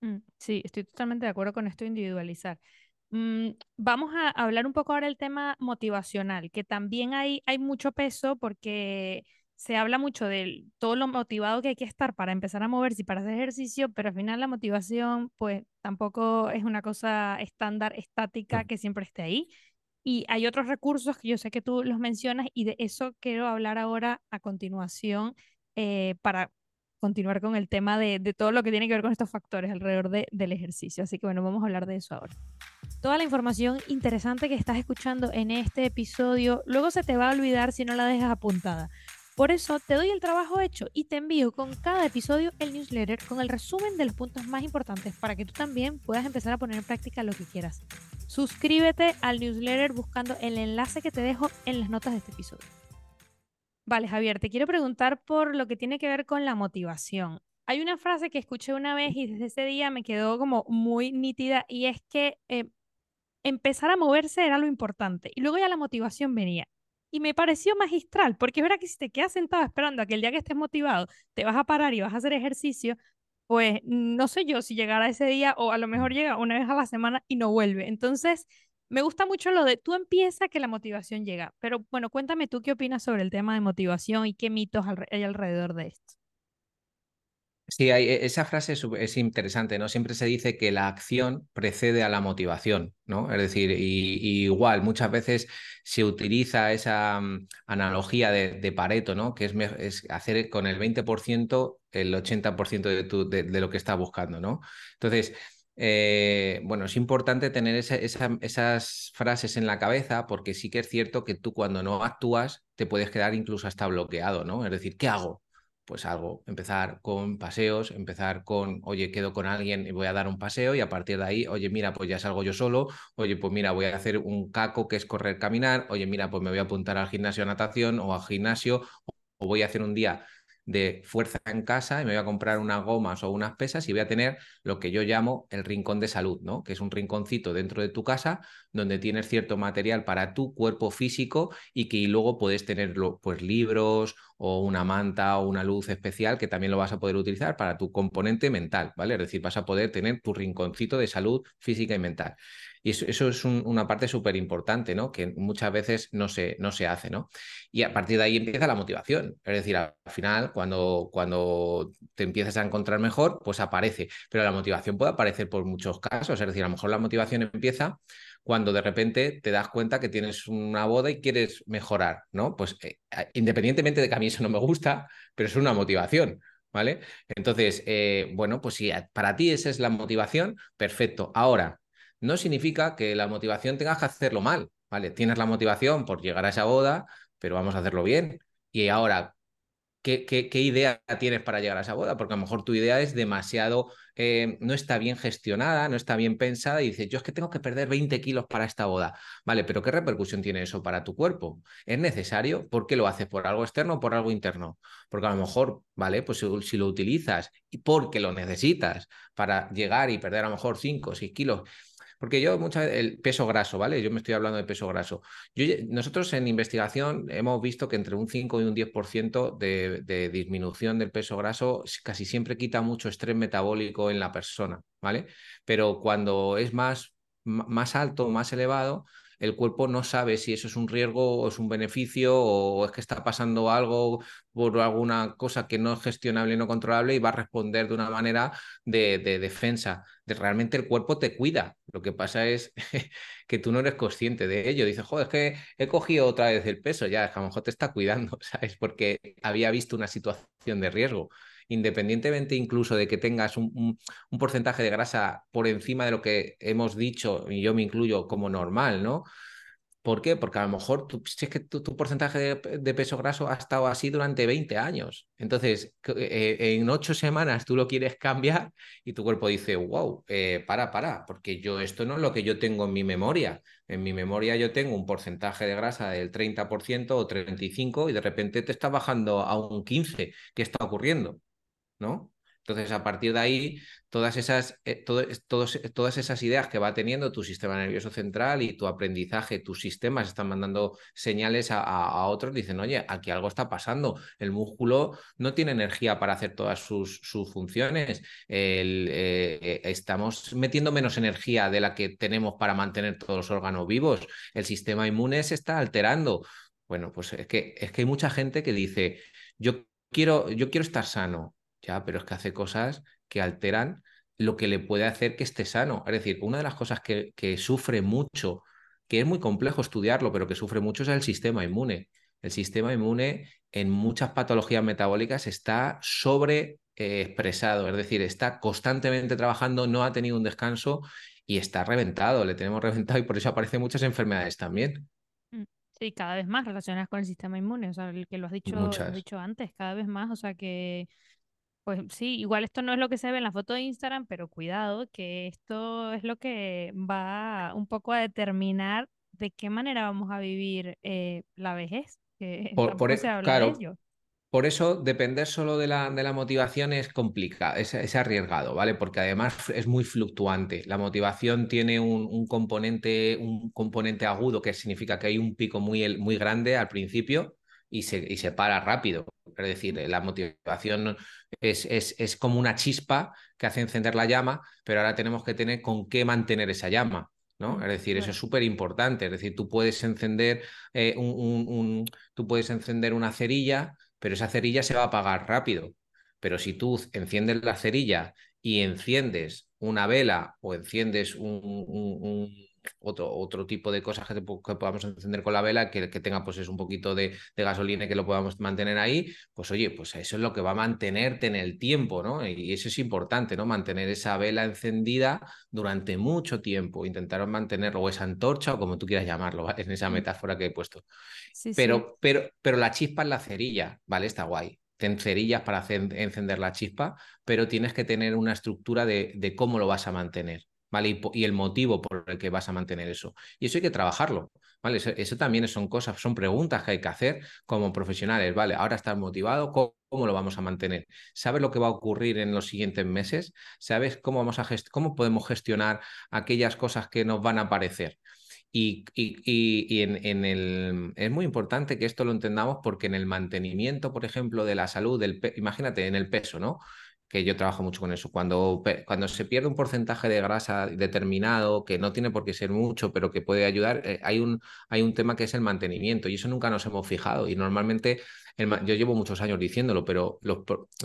Mm, sí, estoy totalmente de acuerdo con esto, individualizar. Mm, vamos a hablar un poco ahora del tema motivacional, que también hay, hay mucho peso porque se habla mucho de todo lo motivado que hay que estar para empezar a moverse y para hacer ejercicio, pero al final la motivación pues tampoco es una cosa estándar, estática, que siempre esté ahí. Y hay otros recursos que yo sé que tú los mencionas y de eso quiero hablar ahora a continuación eh, para continuar con el tema de, de, todo lo que tiene que ver con estos factores alrededor de, del ejercicio. Así que bueno, vamos a hablar de eso ahora. Toda la información interesante que estás escuchando en este episodio, luego se te va a olvidar si no la dejas apuntada. Por eso te doy el trabajo hecho y te envío con cada episodio el newsletter con el resumen de los puntos más importantes para que tú también puedas empezar a poner en práctica lo que quieras. Suscríbete al newsletter buscando el enlace que te dejo en las notas de este episodio. Vale, Javier, te quiero preguntar por lo que tiene que ver con la motivación. Hay una frase que escuché una vez y desde ese día me quedó como muy nítida y es que eh, empezar a moverse era lo importante y luego ya la motivación venía y me pareció magistral, porque es verdad que si te quedas sentado esperando a que el día que estés motivado te vas a parar y vas a hacer ejercicio, pues no sé yo si llegará ese día o a lo mejor llega una vez a la semana y no vuelve. Entonces, me gusta mucho lo de tú empieza que la motivación llega, pero bueno, cuéntame tú qué opinas sobre el tema de motivación y qué mitos hay alrededor de esto. Sí, hay, e, esa frase es, interesante, ¿no? Siempre se dice que la acción precede a la motivación, ¿no? Es decir, y, igual muchas veces se utiliza esa mm, analogía de, Pareto, ¿no? Que es, es, hacer con el 20% el 80% de, tu, de, lo que estás buscando, ¿no? Entonces, eh, bueno, es importante tener esas frases en la cabeza porque sí que es cierto que tú cuando no actúas te puedes quedar incluso hasta bloqueado, ¿no? Es decir, ¿qué hago? Pues algo, empezar con paseos, empezar con, oye, quedo con alguien y voy a dar un paseo y a partir de ahí, oye, mira, pues ya salgo yo solo, oye, pues mira, voy a hacer un caco que es correr, caminar, oye, mira, pues me voy a apuntar al gimnasio de natación o al gimnasio o voy a hacer un día de fuerza en casa y me voy a comprar unas gomas o unas pesas y voy a tener lo que yo llamo el rincón de salud, ¿no? Que es un rinconcito dentro de tu casa donde tienes cierto material para tu cuerpo físico y que luego puedes tener pues libros o una manta o una luz especial que también lo vas a poder utilizar para tu componente mental, ¿vale? Es decir, vas a poder tener tu rinconcito de salud física y mental. Y eso, es una parte súper importante, ¿no? Que muchas veces no se, no se hace, ¿no? Y a partir de ahí empieza la motivación. Es decir, al final, cuando, cuando te empiezas a encontrar mejor, pues aparece. Pero la motivación puede aparecer por muchos casos. Es decir, a lo mejor la motivación empieza cuando de repente te das cuenta que tienes una boda y quieres mejorar, ¿no? Pues eh, independientemente de que a mí eso no me gusta, pero es una motivación. ¿Vale? Entonces, eh, bueno, pues si para ti esa es la motivación, perfecto. Ahora, no significa que la motivación tengas que hacerlo mal, ¿vale? Tienes la motivación por llegar a esa boda, pero vamos a hacerlo bien. Y ahora, ¿qué, idea tienes para llegar a esa boda? Porque a lo mejor tu idea es demasiado, eh, no está bien gestionada, no está bien pensada y dices, yo es que tengo que perder 20 kilos para esta boda, ¿vale? Pero ¿qué repercusión tiene eso para tu cuerpo? ¿Es necesario? ¿Por qué lo haces? ¿Por algo externo o por algo interno? Porque a lo mejor, ¿vale? Pues si, lo utilizas y porque lo necesitas para llegar y perder a lo mejor 5 o 6 kilos, porque yo muchas veces, el peso graso, ¿vale? Yo me estoy hablando de peso graso. Nosotros en investigación hemos visto que entre un 5 y un 10% de, de disminución del peso graso casi siempre quita mucho estrés metabólico en la persona, ¿vale? Pero cuando es más, más alto, más elevado, el cuerpo no sabe si eso es un riesgo o es un beneficio o es que está pasando algo por alguna cosa que no es gestionable y no controlable y va a responder de una manera de, defensa. De, realmente el cuerpo te cuida. Lo que pasa es *laughs* que tú no eres consciente de ello. Dices, joder, es que he cogido otra vez el peso, ya, a lo mejor te está cuidando, *laughs* ¿sabes? Porque había visto una situación de riesgo independientemente incluso de que tengas un, porcentaje de grasa por encima de lo que hemos dicho, y yo me incluyo como normal, ¿no? ¿Por qué? Porque a lo mejor tu, si es que tu, porcentaje de, peso graso ha estado así durante 20 años. Entonces, eh, en ocho semanas tú lo quieres cambiar y tu cuerpo dice, wow, eh, para, para, porque yo esto no es lo que yo tengo en mi memoria. En mi memoria yo tengo un porcentaje de grasa del 30% o 35% y de repente te está bajando a un 15%. ¿Qué está ocurriendo? Entonces, a partir de ahí, todas esas, eh, todas esas ideas que va teniendo tu sistema nervioso central y tu aprendizaje, tus sistemas están mandando señales a, otros, dicen, oye, aquí algo está pasando, el músculo no tiene energía para hacer todas sus, funciones, eh, estamos metiendo menos energía de la que tenemos para mantener todos los órganos vivos, el sistema inmune se está alterando. Bueno, pues es que, es que hay mucha gente que dice, yo quiero, yo quiero estar sano, ya, pero es que hace cosas que alteran lo que le puede hacer que esté sano. Es decir, una de las cosas que, que sufre mucho, que es muy complejo estudiarlo, pero que sufre mucho es el sistema inmune. El sistema inmune en muchas patologías metabólicas está sobre eh, expresado, es decir, está constantemente trabajando, no ha tenido un descanso y está reventado, le tenemos *laughs* reventado y por eso aparecen muchas enfermedades también. Mm, sí, cada vez más relacionadas con el sistema inmune, o sea, el que lo has dicho, lo has dicho antes, cada vez más, o sea que pues sí, igual esto no es lo que se ve en la foto de Instagram, pero cuidado, que esto es lo que va un poco a determinar de qué manera vamos a vivir eh, la vejez. Que por, e claro, por eso depender solo de la, de la motivación es complicado, es, arriesgado, ¿vale? Porque además es muy fluctuante. La motivación tiene un, componente, un componente agudo que significa que hay un pico muy, muy grande al principio y se, y se para rápido. Es decir, la motivación es, es, es, como una chispa que hace encender la llama, pero ahora tenemos que tener con qué mantener esa llama. ¿no? Mm, es decir, eso es súper importante. Es decir, tú puedes encender eh, un, un, tú puedes encender una cerilla, pero esa cerilla se va a apagar rápido. Pero si tú enciendes la cerilla y enciendes una vela o enciendes un otro, otro tipo de cosas que, podamos encender con la vela, que, que tenga pues es un poquito de, gasolina y que lo podamos mantener ahí, pues oye, pues eso es lo que va a mantenerte en el tiempo, ¿no? Y eso es importante, ¿no? Mantener esa vela encendida durante mucho tiempo, intentar mantenerlo, o esa antorcha, o como tú quieras llamarlo, ¿vale? En esa metáfora que he puesto. pero, Pero, pero la chispa es la cerilla, ¿vale? Está guay ten cerillas para encender la chispa, pero tienes que tener una estructura de, de, cómo lo vas a mantener. ¿Vale? Y, el motivo por el que vas a mantener eso. Y eso hay que trabajarlo, ¿vale? Eso, también son cosas, son preguntas que hay que hacer como profesionales, ¿vale? Ahora estás motivado, ¿cómo, lo vamos a mantener? ¿Sabes lo que va a ocurrir en los siguientes meses? ¿Sabes cómo, vamos a cómo podemos gestionar aquellas cosas que nos van a aparecer? Y, y, en, el, es muy importante que esto lo entendamos porque en el mantenimiento, por ejemplo, de la salud, del imagínate, en el peso, ¿no? Que yo trabajo mucho con eso. Cuando, cuando se pierde un porcentaje de grasa determinado, que no tiene por qué ser mucho, pero que puede ayudar, eh, hay, un, hay un tema que es el mantenimiento y eso nunca nos hemos fijado. Y normalmente, yo llevo muchos años diciéndolo, pero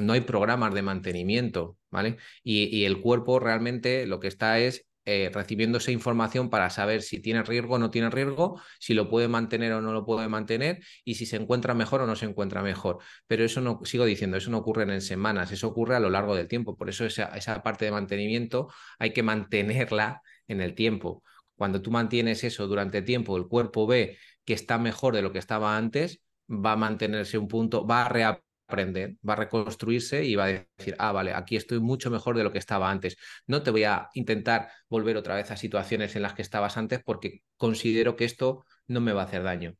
no hay programas de mantenimiento, ¿vale? Y, y el cuerpo realmente lo que está es eh, recibiendo esa información para saber si tiene riesgo o no tiene riesgo, si lo puede mantener o no lo puede mantener y si se encuentra mejor o no se encuentra mejor. Pero eso no, sigo diciendo, eso no ocurre en semanas, eso ocurre a lo largo del tiempo. Por eso esa, esa parte de mantenimiento hay que mantenerla en el tiempo. Cuando tú mantienes eso durante tiempo, el cuerpo ve que está mejor de lo que estaba antes, va a mantenerse un punto, va a aprender, va a reconstruirse y va a decir, ah, vale, aquí estoy mucho mejor de lo que estaba antes. No te voy a intentar volver otra vez a situaciones en las que estabas antes porque considero que esto no me va a hacer daño.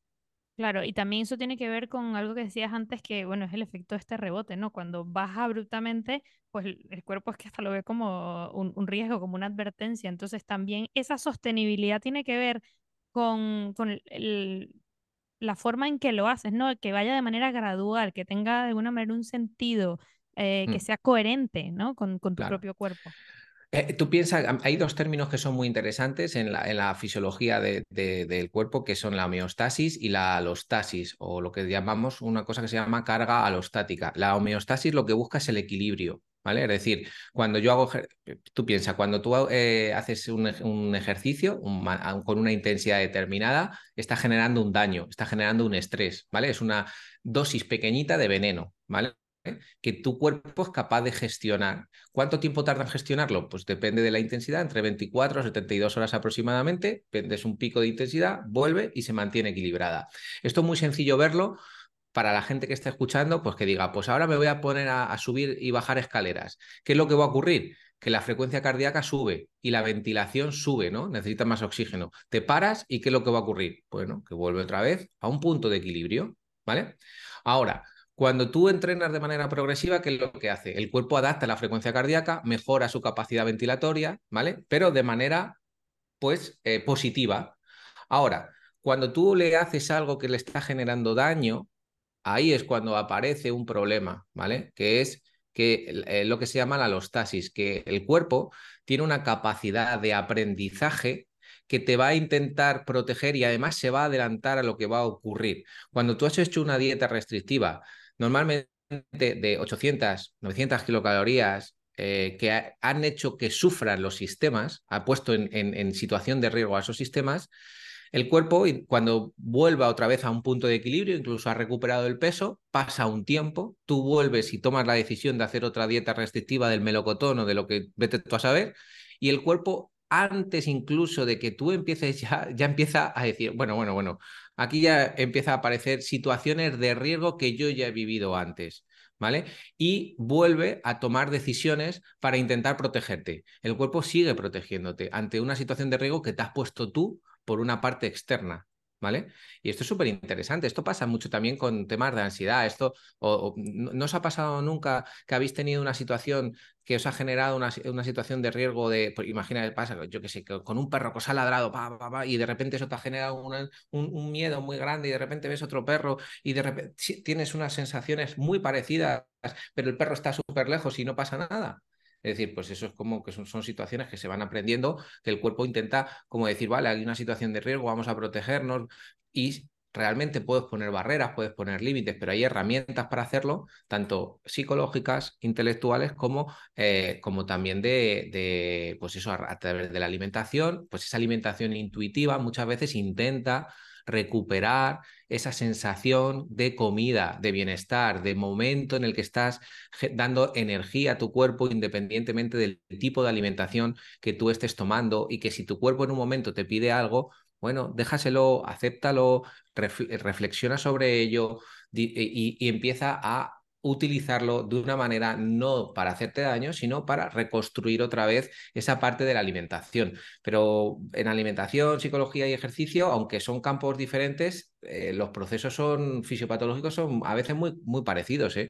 Claro, y también eso tiene que ver con algo que decías antes, que bueno, es el efecto de este rebote, ¿no? Cuando baja abruptamente, pues el cuerpo es que hasta lo ve como un, un riesgo, como una advertencia. Entonces también esa sostenibilidad tiene que ver con, con el, la forma en que lo haces, ¿no? Que vaya de manera gradual, que tenga de alguna manera un sentido, eh, que mm. sea coherente, ¿no? Con, tu propio cuerpo. Eh, tú piensas, hay dos términos que son muy interesantes en la, en la fisiología del cuerpo, que son la homeostasis y la alostasis, o lo que llamamos una cosa que se llama carga alostática. La homeostasis lo que busca es el equilibrio. ¿Vale? Es decir, cuando yo hago, tú piensas, cuando tú eh, haces un, ejercicio con una intensidad determinada, está generando un daño, está generando un estrés, ¿vale? Es una dosis pequeñita de veneno, ¿vale? que tu cuerpo es capaz de gestionar. ¿Cuánto tiempo tarda en gestionarlo? Pues depende de la intensidad, entre 24 a 72 horas aproximadamente, es un pico de intensidad, vuelve y se mantiene equilibrada. Esto es muy sencillo verlo para la gente que está escuchando, pues que diga, pues ahora me voy a poner a, subir y bajar escaleras. ¿Qué es lo que va a ocurrir? Que la frecuencia cardíaca sube y la ventilación sube, ¿no? Necesita más oxígeno. Te paras y ¿qué es lo que va a ocurrir? Bueno, que vuelve otra vez a un punto de equilibrio, ¿vale? Ahora, cuando tú entrenas de manera progresiva, ¿qué es lo que hace? El cuerpo adapta la frecuencia cardíaca, mejora su capacidad ventilatoria, ¿vale? Pero de manera, pues, eh, positiva. Ahora, cuando tú le haces algo que le está generando daño, ahí es cuando aparece un problema, ¿vale? Que es que eh, lo que se llama la alostasis, que el cuerpo tiene una capacidad de aprendizaje que te va a intentar proteger y además se va a adelantar a lo que va a ocurrir. Cuando tú has hecho una dieta restrictiva, normalmente de 800, 900 kilocalorías, eh, que han hecho que sufran los sistemas, ha puesto en situación de riesgo a esos sistemas, el cuerpo, cuando vuelva otra vez a un punto de equilibrio, incluso ha recuperado el peso, pasa un tiempo, tú vuelves y tomas la decisión de hacer otra dieta restrictiva del melocotón o de lo que vete tú a saber, y el cuerpo, antes incluso de que tú empieces ya, ya empieza a decir, bueno, bueno, bueno, aquí ya empieza a aparecer situaciones de riesgo que yo ya he vivido antes. ¿Vale? Y vuelve a tomar decisiones para intentar protegerte. El cuerpo sigue protegiéndote ante una situación de riesgo que te has puesto tú por una parte externa. ¿Vale? Y esto es súper interesante. Esto pasa mucho también con temas de ansiedad. Esto, ¿no os ha pasado nunca que habéis tenido una situación que os ha generado una, situación de riesgo de, pues, imagina, pasa, yo que sé, con un perro que os ha ladrado, pa, y de repente eso te ha generado un, miedo muy grande y de repente ves otro perro y de repente tienes unas sensaciones muy parecidas, pero el perro está súper lejos y no pasa nada. Es decir, pues eso es como que son, situaciones que se van aprendiendo, que el cuerpo intenta como decir, vale, hay una situación de riesgo, vamos a protegernos y realmente puedes poner barreras, puedes poner límites, pero hay herramientas para hacerlo, tanto psicológicas, intelectuales, como, eh, como también de, de, pues eso, a través de la alimentación, pues esa alimentación intuitiva muchas veces intenta recuperar esa sensación de comida, de bienestar, de momento en el que estás dando energía a tu cuerpo independientemente del tipo de alimentación que tú estés tomando y que si tu cuerpo en un momento te pide algo, bueno, déjaselo, acéptalo, reflexiona sobre ello y, empieza a utilizarlo de una manera no para hacerte daño, sino para reconstruir otra vez esa parte de la alimentación. Pero en alimentación, psicología y ejercicio, aunque son campos diferentes, eh, los procesos son fisiopatológicos son a veces muy, muy parecidos. ¿eh?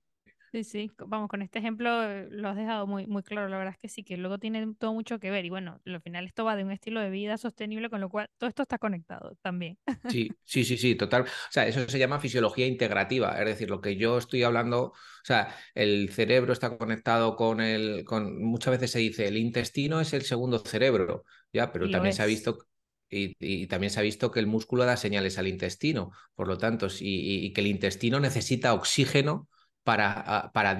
Sí, sí, vamos, con este ejemplo eh, lo has dejado muy, muy claro, la verdad es que sí, que luego tiene todo mucho que ver y bueno, al final esto va de un estilo de vida sostenible, con lo cual todo esto está conectado también. Sí, sí, sí, sí, total. O sea, eso se llama fisiología integrativa, es decir, lo que yo estoy hablando, o sea, el cerebro está conectado con el, con, muchas veces se dice, el intestino es el segundo cerebro, ya, pero también se ha visto y, también se ha visto que el músculo da señales al intestino, por lo tanto, y, y que el intestino necesita oxígeno para, para,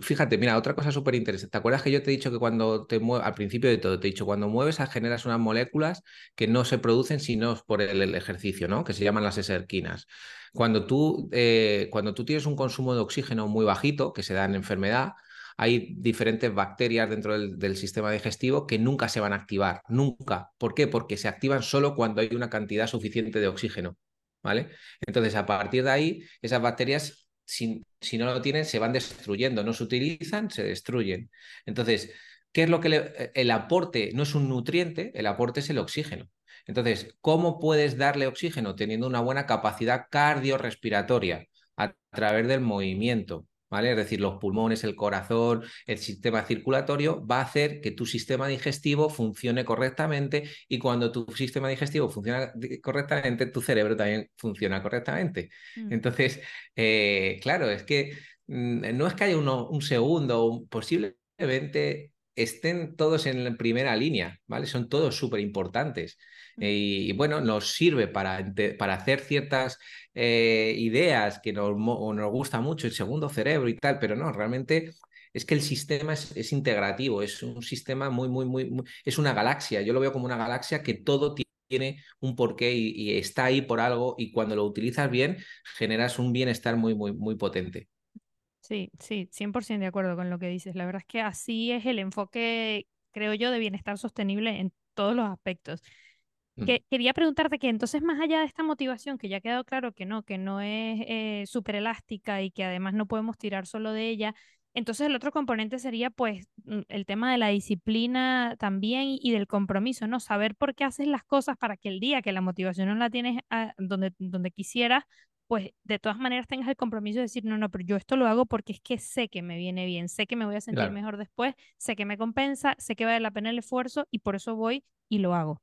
Fíjate, mira, otra cosa súper interesante. ¿Te acuerdas que yo te he dicho que cuando te mueves, al principio de todo, te he dicho, cuando mueves generas unas moléculas que no se producen sino por el, ejercicio, ¿no? Que se llaman las eserquinas. Cuando tú, eh, cuando tú tienes un consumo de oxígeno muy bajito, que se da en enfermedad, hay diferentes bacterias dentro del, del, sistema digestivo que nunca se van a activar, nunca. ¿Por qué? Porque se activan solo cuando hay una cantidad suficiente de oxígeno, ¿vale? Entonces, a partir de ahí, esas bacterias si, no lo tienen, se van destruyendo, no se utilizan, se destruyen. Entonces, ¿qué es lo que le, el aporte no es un nutriente, el aporte es el oxígeno. Entonces, ¿cómo puedes darle oxígeno teniendo una buena capacidad cardiorrespiratoria a través del movimiento? Es decir, los pulmones, el corazón, el sistema circulatorio va a hacer que tu sistema digestivo funcione correctamente y cuando tu sistema digestivo funciona correctamente, tu cerebro también funciona correctamente. Mm. Entonces, eh, claro, es que mm, no es que haya uno, un segundo, posiblemente estén todos en primera línea, ¿vale? Son todos súper importantes. Y, bueno, nos sirve para, para hacer ciertas eh, ideas que nos, nos gusta mucho, el segundo cerebro y tal, pero no, realmente es que el sistema es, integrativo, es un sistema muy, muy, muy, es una galaxia. Yo lo veo como una galaxia que todo tiene un porqué y, está ahí por algo y cuando lo utilizas bien generas un bienestar muy, muy, muy potente. Sí, sí, 100% de acuerdo con lo que dices. La verdad es que así es el enfoque, creo yo, de bienestar sostenible en todos los aspectos. Mm. Que, quería preguntarte que entonces más allá de esta motivación, que ya ha quedado claro que no, que no es eh, súper elástica y que además no podemos tirar solo de ella, entonces el otro componente sería pues mm, el tema de la disciplina también y, del compromiso, ¿no? Saber por qué haces las cosas para que el día que la motivación no la tienes ah, donde, donde quisieras, pues de todas maneras tengas el compromiso de decir, no, no, pero yo esto lo hago porque es que sé que me viene bien, sé que me voy a sentir mejor después, sé que me compensa, sé que vale la pena el esfuerzo y por eso voy y lo hago.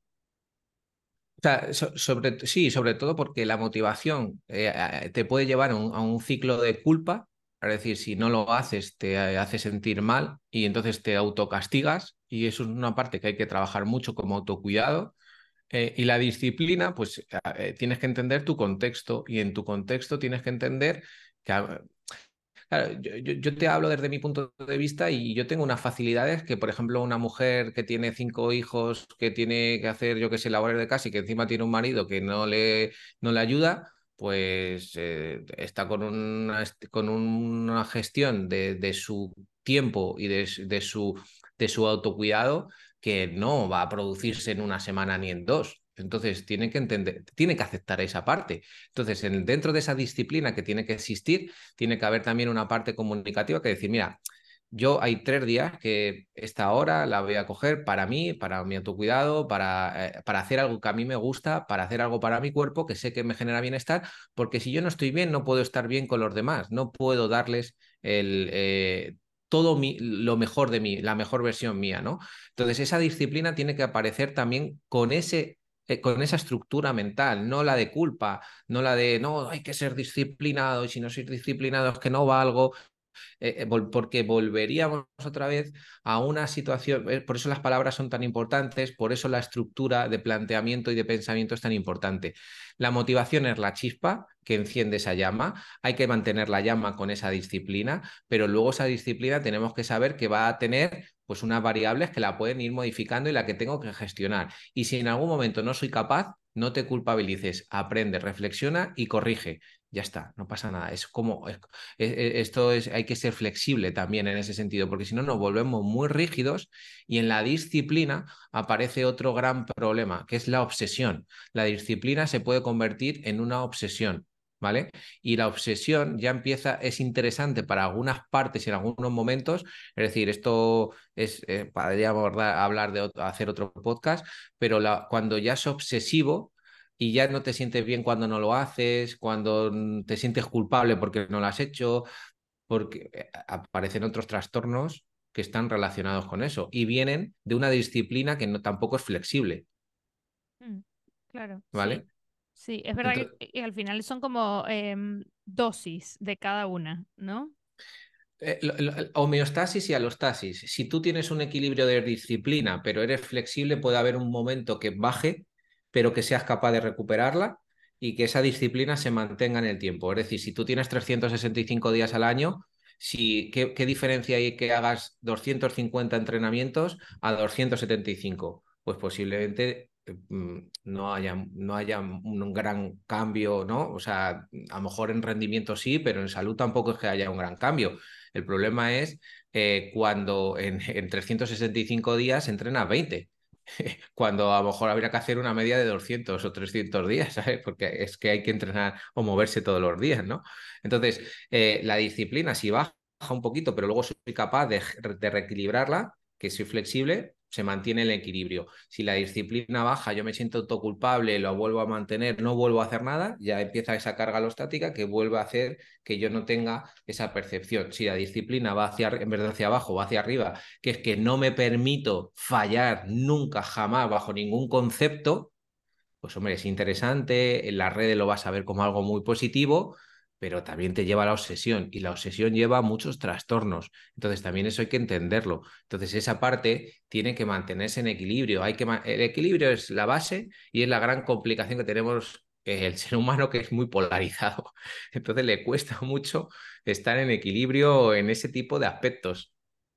Sobre, sí, sobre todo porque la motivación eh, te puede llevar a un, ciclo de culpa, es decir, si no lo haces te hace sentir mal y entonces te autocastigas y eso es una parte que hay que trabajar mucho como autocuidado. Eh, y la disciplina, pues eh, tienes que entender tu contexto y en tu contexto tienes que entender que yo, te hablo desde mi punto de vista y yo tengo unas facilidades que, por ejemplo, una mujer que tiene cinco hijos, que tiene que hacer, yo que sé, labores de casa y que encima tiene un marido que no le, no le ayuda, pues eh, está con una, con una gestión de, su tiempo y de, su, de su autocuidado que no va a producirse en una semana ni en dos. Entonces, tiene que entender, tiene que aceptar esa parte. Entonces, en, dentro de esa disciplina que tiene que existir, tiene que haber también una parte comunicativa que decir, mira, yo hay tres días que esta hora la voy a coger para mí, para mi autocuidado, para, eh, para hacer algo que a mí me gusta, para hacer algo para mi cuerpo que sé que me genera bienestar, porque si yo no estoy bien, no puedo estar bien con los demás, no puedo darles el, eh, todo mi, lo mejor de mí, la mejor versión mía, ¿no? Entonces, esa disciplina tiene que aparecer también con ese con esa estructura mental, no la de culpa, no la de, no, hay que ser disciplinado y si no soy disciplinado es que no valgo. eh, eh, porque volveríamos otra vez a una situación, eh, por eso las palabras son tan importantes, por eso la estructura de planteamiento y de pensamiento es tan importante. La motivación es la chispa que enciende esa llama, hay que mantener la llama con esa disciplina, pero luego esa disciplina tenemos que saber que va a tener pues unas variables que la pueden ir modificando y la que tengo que gestionar. Y si en algún momento no soy capaz, no te culpabilices, aprende, reflexiona y corrige ya está, no pasa nada. Es como, e, e, esto es, hay que ser flexible también en ese sentido, porque si no nos volvemos muy rígidos y en la disciplina aparece otro gran problema, que es la obsesión. La disciplina se puede convertir en una obsesión. ¿Vale? Y la obsesión ya empieza, es interesante para algunas partes y en algunos momentos, es decir, esto es, eh, podríamos hablar de hacer otro podcast, pero la, cuando ya es obsesivo, y ya no te sientes bien cuando no lo haces, cuando te sientes culpable porque no lo has hecho, porque eh, aparecen otros trastornos que están relacionados con eso y vienen de una disciplina que no, tampoco es flexible. Mm, claro. ¿Vale? Sí, es verdad que, al final son como em, dosis de cada una, ¿no? Eh, homeostasis y alostasis. Si tú tienes un equilibrio de disciplina, pero eres flexible, puede haber un momento que baje pero que seas capaz de recuperarla y que esa disciplina se mantenga en el tiempo. Es decir, si tú tienes 365 días al año, si, ¿qué, diferencia hay que hagas 250 entrenamientos a 275? Pues posiblemente no haya, no haya un gran cambio, ¿no? O sea, a lo mejor en rendimiento sí, pero en salud tampoco es que haya un gran cambio. El problema es eh, cuando en, *laughs* en 365 días entrenas *laughs* 20 cuando a lo mejor habría que hacer una media de 200 o 300 días, *laughs* ¿sabes? Porque es que hay que entrenar o moverse todos los días, ¿no? Entonces, eh, la disciplina, si baja un poquito, pero luego soy capaz de, de reequilibrarla, que soy flexible, se mantiene el equilibrio. Si la disciplina baja, yo me siento autoculpable, lo vuelvo a mantener, no vuelvo a hacer nada, ya empieza esa carga alostática que vuelve a hacer que yo no tenga esa percepción. Si la disciplina va hacia, en vez de hacia abajo, va hacia arriba, que es que no me permito fallar nunca, jamás, bajo ningún concepto, pues hombre, es interesante, en las redes lo vas a ver como algo muy positivo, pero también te lleva a la obsesión y la obsesión lleva a muchos trastornos. Entonces también eso hay que entenderlo. Entonces esa parte tiene que mantenerse en equilibrio. Hay que el equilibrio es la base y es la gran complicación que tenemos el ser humano que es muy polarizado. *laughs* Entonces le cuesta mucho estar en equilibrio en ese tipo de aspectos.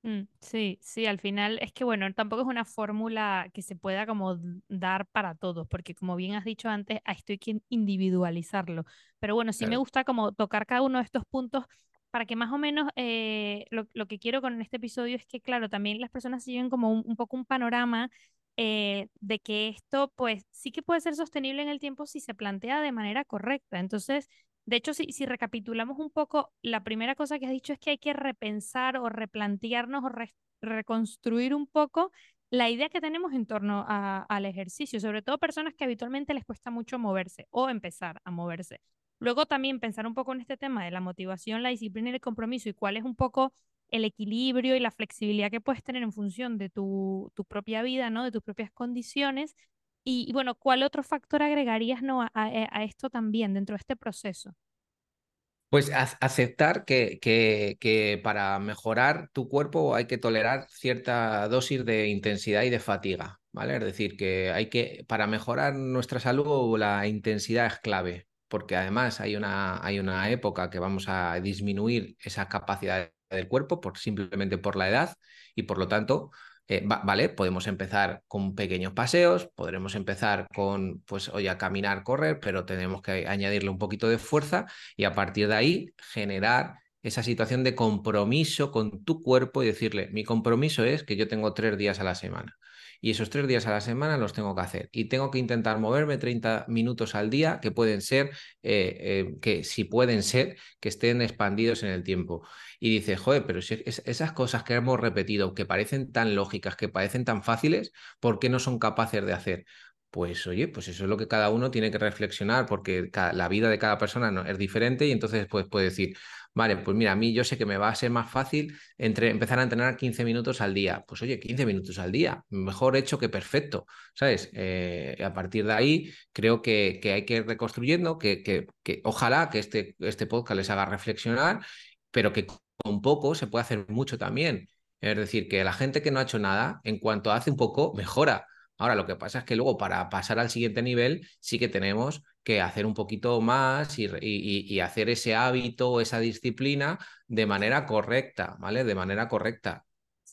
Mm, sí, sí, al final es que bueno, tampoco es una fórmula que se pueda como dar para todos, porque como bien has dicho antes, esto hay que individualizarlo. Pero bueno, sí me gusta como tocar cada uno de estos puntos para que más o menos eh, lo, que quiero con este episodio es que, claro, también las personas siguen como un, poco un panorama eh, de que esto pues sí que puede ser sostenible en el tiempo si se plantea de manera correcta. Entonces, de hecho, si, si recapitulamos un poco, la primera cosa que has dicho es que hay que repensar o replantearnos o reconstruir un poco la idea que tenemos en torno al ejercicio, sobre todo personas que habitualmente les cuesta mucho moverse o empezar a moverse. Luego también pensar un poco en este tema de la motivación, la disciplina y el compromiso y cuál es un poco el equilibrio y la flexibilidad que puedes tener en función de tu, tu propia vida, ¿no? De tus propias condiciones y, bueno, ¿cuál otro factor agregarías ¿no? a, a, esto también dentro de este proceso? Pues aceptar que, que, que, para mejorar tu cuerpo hay que tolerar cierta dosis de intensidad y de fatiga, ¿vale? Es decir, que hay que, para mejorar nuestra salud, la intensidad es clave, porque además hay una, hay una época que vamos a disminuir esa capacidad del cuerpo por, simplemente por la edad y por lo tanto eh, vale, podemos empezar con pequeños paseos, podremos empezar con, pues, oye, a caminar, correr, pero tenemos que añadirle un poquito de fuerza y a partir de ahí generar esa situación de compromiso con tu cuerpo y decirle, mi compromiso es que yo tengo tres días a la semana y esos tres días a la semana los tengo que hacer. Y tengo que intentar moverme 30 minutos al día, que pueden ser, eh, eh, que si pueden ser, que estén expandidos en el tiempo. Y dice, joder, pero si esas cosas que hemos repetido, que parecen tan lógicas, que parecen tan fáciles, ¿por qué no son capaces de hacer? Pues oye, pues eso es lo que cada uno tiene que reflexionar, porque la vida de cada persona no, es diferente y entonces pues, puede decir, Vale, pues mira, a mí yo sé que me va a ser más fácil entre, empezar a entrenar 15 minutos al día. Pues oye, 15 minutos al día, mejor hecho que perfecto, ¿sabes? Eh, a partir de ahí creo que, hay que ir reconstruyendo, que, que, que, ojalá que este, este podcast les haga reflexionar, pero que con poco se puede hacer mucho también. Es decir, que la gente que no ha hecho nada, en cuanto hace un poco, mejora. Ahora, lo que pasa es que luego para pasar al siguiente nivel sí que tenemos que hacer un poquito más y, hacer ese hábito, esa disciplina de manera correcta, ¿vale? De manera correcta.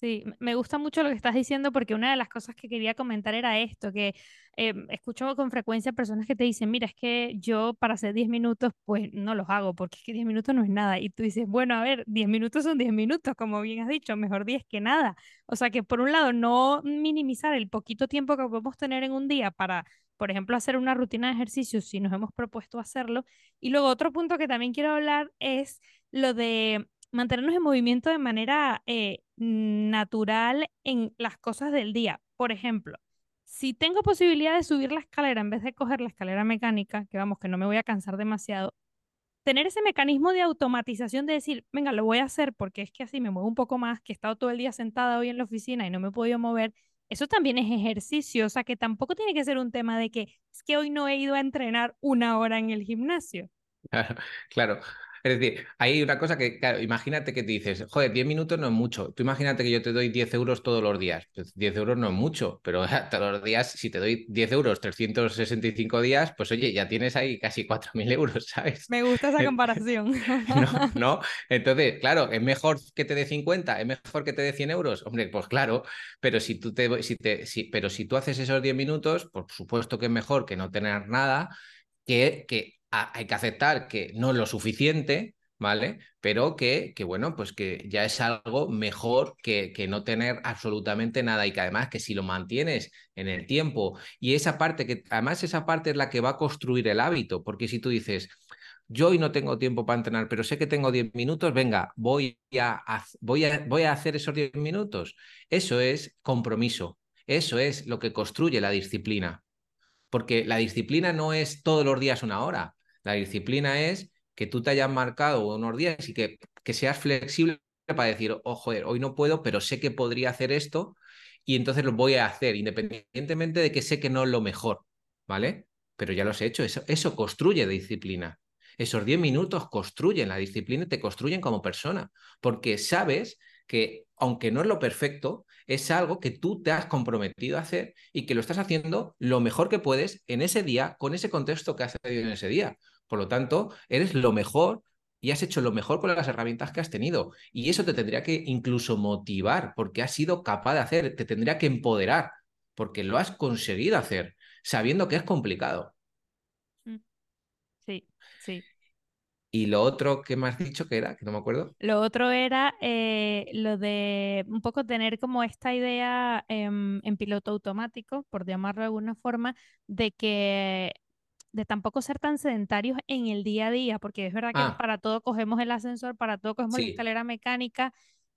Sí, me gusta mucho lo que estás diciendo porque una de las cosas que quería comentar era esto, que eh, escucho con frecuencia personas que te dicen, mira, es que yo para hacer 10 minutos, pues no los hago, porque es que 10 minutos no es nada. Y tú dices, bueno, a ver, 10 minutos son 10 minutos, como bien has dicho, mejor 10 que nada. O sea que por un lado, no minimizar el poquito tiempo que podemos tener en un día para, por ejemplo, hacer una rutina de ejercicio si nos hemos propuesto hacerlo. Y luego otro punto que también quiero hablar es lo de mantenernos en movimiento de manera eh, natural en las cosas del día. Por ejemplo, si tengo posibilidad de subir la escalera en vez de coger la escalera mecánica, que vamos, que no me voy a cansar demasiado, tener ese mecanismo de automatización de decir, venga, lo voy a hacer porque es que así me muevo un poco más, que he estado todo el día sentada hoy en la oficina y no me he podido mover, eso también es ejercicio, o sea que tampoco tiene que ser un tema de que es que hoy no he ido a entrenar una hora en el gimnasio. *laughs* claro. Es decir, hay una cosa que, claro, imagínate que te dices, joder, 10 minutos no es mucho. Tú imagínate que yo te doy 10 euros todos los días. Pues 10 euros no es mucho, pero *laughs* todos los días, si te doy 10 euros 365 días, pues oye, ya tienes ahí casi 4.000 euros, ¿sabes? Me gusta esa *laughs* comparación. *laughs* no, no. Entonces, claro, ¿es mejor que te dé 50? ¿Es mejor que te dé 100 euros? Hombre, pues claro, pero si tú, te, si te, si, pero si tú haces esos 10 minutos, por supuesto que es mejor que no tener nada, que, que hay que aceptar que no es lo suficiente, ¿vale? Pero que, que, bueno, pues que ya es algo mejor que, que, no tener absolutamente nada y que además que si lo mantienes en el tiempo y esa parte que además esa parte es la que va a construir el hábito, porque si tú dices, yo hoy no tengo tiempo para entrenar, pero sé que tengo 10 minutos, venga, voy a, voy a, voy a hacer esos 10 minutos. Eso es compromiso, eso es lo que construye la disciplina, porque la disciplina no es todos los días una hora. La disciplina es que tú te hayas marcado unos días y que, que seas flexible para decir, oh, hoy no puedo, pero sé que podría hacer esto y entonces lo voy a hacer, independientemente de que sé que no es lo mejor, ¿vale? Pero ya lo he hecho, eso, eso construye disciplina. Esos 10 minutos construyen la disciplina y te construyen como persona, porque sabes que aunque no es lo perfecto, es algo que tú te has comprometido a hacer y que lo estás haciendo lo mejor que puedes en ese día, con ese contexto que has tenido en ese día. Por lo tanto, eres lo mejor y has hecho lo mejor con las herramientas que has tenido. Y eso te tendría que incluso motivar porque has sido capaz de hacer, te tendría que empoderar porque lo has conseguido hacer, sabiendo que es complicado. Mm. Sí, sí. Y lo otro que me has dicho que era, que no me acuerdo. Lo otro era eh, lo de un poco tener como esta idea en piloto automático, por llamarlo de alguna forma, de que de tampoco ser tan sedentarios en el día a día, porque es verdad que ah. para todo cogemos el ascensor, para todo cogemos la escalera mecánica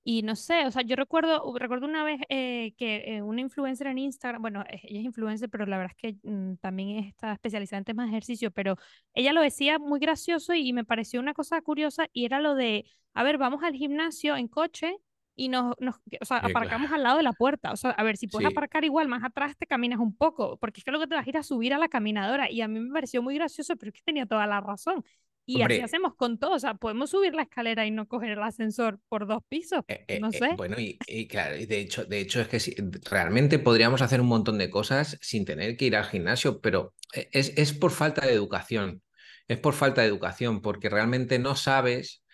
y no sé, o sea, yo recuerdo, recuerdo una vez eh, que eh, una influencer en Instagram, bueno, ella es influencer, pero la verdad es que mm, también está especializada en temas de ejercicio, pero ella lo decía muy gracioso y me pareció una cosa curiosa y era lo de, a ver, vamos al gimnasio en coche y nos, nos o sea, aparcamos al lado de la puerta. O sea, a ver, si puedes aparcar igual más atrás, te caminas un poco, porque es que luego te vas a ir a subir a la caminadora. Y a mí me pareció muy gracioso, pero es que tenía toda la razón. Y así hacemos con todo. O sea, podemos subir la escalera y no coger el ascensor por dos pisos. Eh, eh, no eh, sé. bueno, y, claro, de hecho, de hecho es que realmente podríamos hacer un montón de cosas sin tener que ir al gimnasio, pero es, es por falta de educación. Es por falta de educación, porque realmente no sabes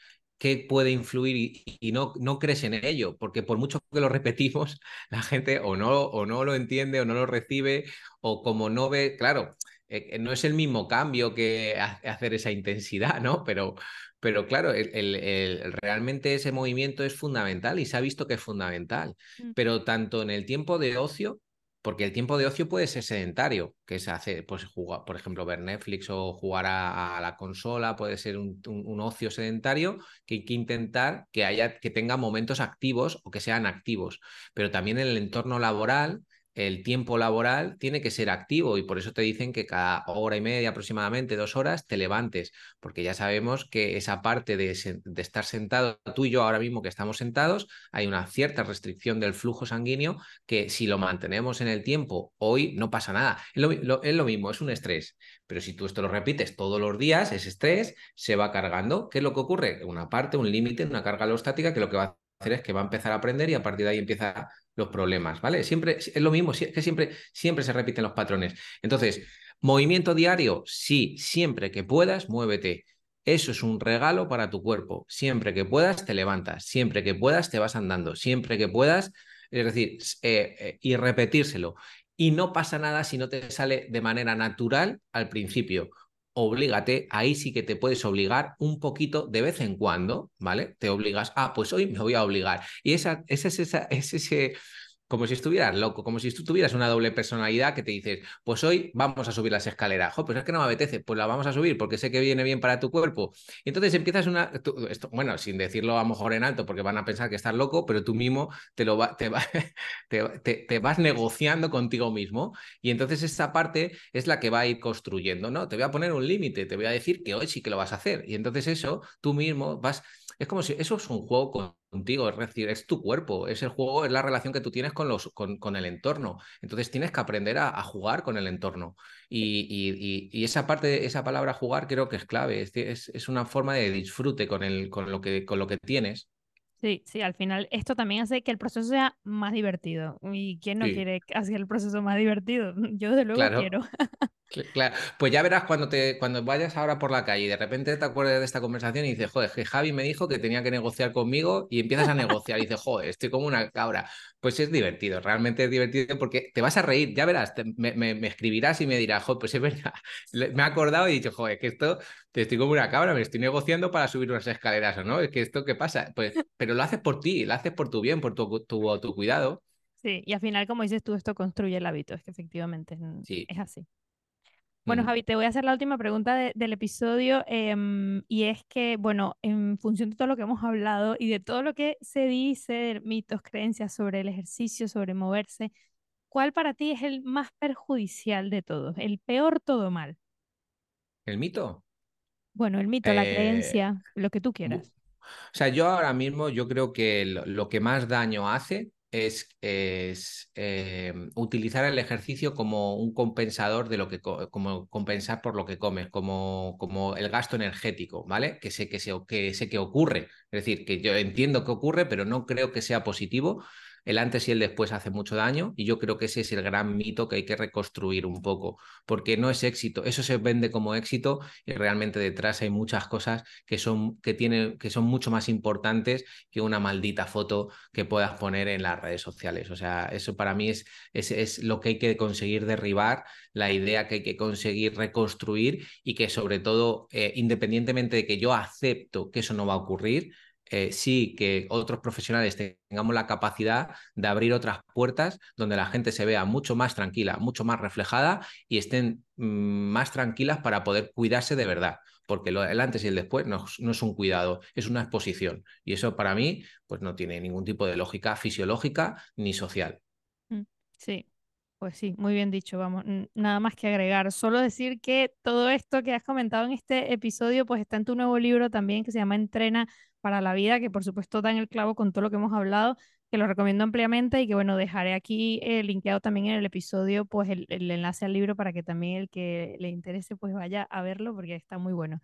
qué puede influir y, no, no crees en ello, porque por mucho que lo repetimos, *laughs* la gente o no, o no lo entiende o no lo recibe, o como no ve, claro, eh, no es el mismo cambio que hacer esa intensidad, ¿no? Pero, pero claro, el, realmente ese movimiento es fundamental y se ha visto que es fundamental, mm. pero tanto en el tiempo de ocio porque el tiempo de ocio puede ser sedentario, que es hacer, pues jugar, por ejemplo, ver Netflix o jugar a, la consola, puede ser un, ocio sedentario que hay que intentar que haya, que tenga momentos activos o que sean activos. Pero también en el entorno laboral el tiempo laboral tiene que ser activo y por eso te dicen que cada hora y media aproximadamente, dos horas, te levantes, porque ya sabemos que esa parte de, estar sentado, tú y yo ahora mismo que estamos sentados, hay una cierta restricción del flujo sanguíneo que si lo mantenemos en el tiempo, hoy no pasa nada. Es lo, mismo, es un estrés, pero si tú esto lo repites todos los días, ese estrés se va cargando. ¿Qué es lo que ocurre? Una parte, un límite, una carga alostática que lo que va a hacer es que va a empezar a aprender y a partir de ahí empieza los problemas, ¿vale? Siempre es lo mismo, que siempre, siempre se repiten los patrones. Entonces, movimiento diario, sí, siempre que puedas, muévete. Eso es un regalo para tu cuerpo. Siempre que puedas, te levantas. Siempre que puedas, te vas andando. Siempre que puedas, es decir, eh, eh, y repetírselo. Y no pasa nada si no te sale de manera natural al principio oblígate, ahí sí que te puedes obligar un poquito de vez en cuando, ¿vale? Te obligas, ah, pues hoy me voy a obligar. Y esa, esa, esa, es ese como si estuvieras loco, como si tú tuvieras una doble personalidad que te dices, pues hoy vamos a subir las escaleras, jo, pues es que no me apetece, pues la vamos a subir porque sé que viene bien para tu cuerpo. Y entonces empiezas una, esto, bueno, sin decirlo a lo mejor en alto porque van a pensar que estás loco, pero tú mismo te, lo va, *laughs* te, vas negociando contigo mismo y entonces esta parte es la que va a ir construyendo, ¿no? Te voy a poner un límite, te voy a decir que hoy sí que lo vas a hacer y entonces eso tú mismo vas, es como si eso es un juego con contigo, es decir, es tu cuerpo, es el juego, es la relación que tú tienes con, los, con, con el entorno. Entonces tienes que aprender a, jugar con el entorno. Y, y, esa parte, esa palabra jugar creo que es clave, es, es, una forma de disfrute con, el, con, lo que, con lo que tienes. Sí, sí, al final esto también hace que el proceso sea más divertido. ¿Y quién no quiere hacer el proceso más divertido? *laughs* Yo de luego quiero. *laughs* Claro, pues ya verás cuando te cuando vayas ahora por la calle y de repente te acuerdas de esta conversación y dices, joder, que Javi me dijo que tenía que negociar conmigo y empiezas a negociar y dices, joder, estoy como una cabra. Pues es divertido, realmente es divertido porque te vas a reír, ya verás, me, escribirás y me dirás, joder, pues es verdad, *laughs* me he acordado y he dicho, joder, que esto, te estoy como una cabra, me estoy negociando para subir unas escaleras o no, es que esto, ¿qué pasa? Pues, pero lo haces por ti, lo haces por tu bien, por tu, tu, tu cuidado. Sí, y al final, como dices tú, esto construye el hábito, es que efectivamente es así. Bueno, Javi, te voy a hacer la última pregunta del episodio em, y es que, bueno, en función de todo lo que hemos hablado y de todo lo que se dice, mitos, creencias sobre el ejercicio, sobre moverse, ¿cuál para ti es el más perjudicial de todos? El peor todo mal. ¿El mito? Bueno, el mito, la eh, creencia, lo que tú quieras. O sea, yo ahora mismo yo creo que lo que más daño hace es, eh, utilizar el ejercicio como un compensador de lo que, como compensar por lo que comes, como, como el gasto energético, ¿vale? Que sé que, sé, que sé que ocurre. Es decir, que yo entiendo que ocurre, pero no creo que sea positivo el antes y el después hace mucho daño y yo creo que ese es el gran mito que hay que reconstruir un poco, porque no es éxito, eso se vende como éxito y realmente detrás hay muchas cosas que son, que que son mucho más importantes que una maldita foto que puedas poner en las redes sociales. O sea, eso para mí es, es, lo que hay que conseguir derribar, la idea que hay que conseguir reconstruir y que sobre todo, eh, independientemente de que yo acepto que eso no va a ocurrir, eh, sí que otros profesionales tengamos la capacidad de abrir otras puertas donde la gente se vea mucho más tranquila, mucho más reflejada y estén mm, más tranquilas para poder cuidarse de verdad. Porque el antes y el después no, es un cuidado, es una exposición. Y eso para mí pues no tiene ningún tipo de lógica fisiológica ni social. Mm, sí, pues sí, muy bien dicho, vamos, nada más que agregar. Solo decir que todo esto que has comentado en este episodio, pues está en tu nuevo libro también que se llama Entrena para la vida, que por supuesto da en el clavo con todo lo que hemos hablado, que lo recomiendo ampliamente y que bueno, dejaré aquí eh, linkeado también en el episodio, pues el, enlace al libro para que también el que le interese pues vaya a verlo porque está muy bueno.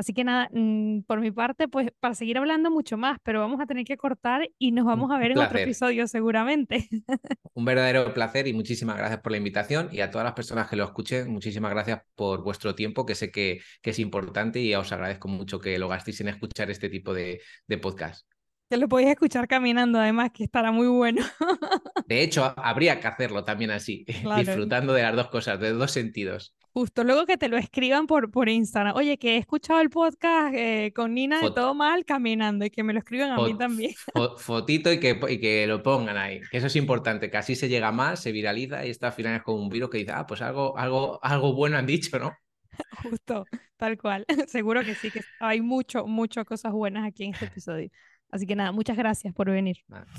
Así que nada, mm, por mi parte, pues para seguir hablando mucho más, pero vamos a tener que cortar y nos vamos a ver en otro episodio seguramente. *laughs* Un verdadero placer y muchísimas gracias por la invitación y a todas las personas que lo escuchen, muchísimas gracias por vuestro tiempo, que sé que, que es importante y os agradezco mucho que lo gastéis en escuchar este tipo de, de podcast. Que lo podéis escuchar caminando, además, que estará muy bueno. *laughs* De hecho, habría que hacerlo también así, *laughs* disfrutando de las dos cosas, de dos sentidos. Justo luego que te lo escriban por, por Instagram. Oye, que he escuchado el podcast eh, con Nina de todo mal caminando y que me lo escriban a mí también. *laughs* fotito y que, y que lo pongan ahí. Eso es importante, que así se llega más, se viraliza y está al final es como un virus que dice, ah, pues algo, algo, algo bueno han dicho, ¿no? *laughs* Justo, tal cual. *laughs* Seguro que sí, que hay mucho, muchas cosas buenas aquí en este episodio. Así que nada, muchas gracias por venir.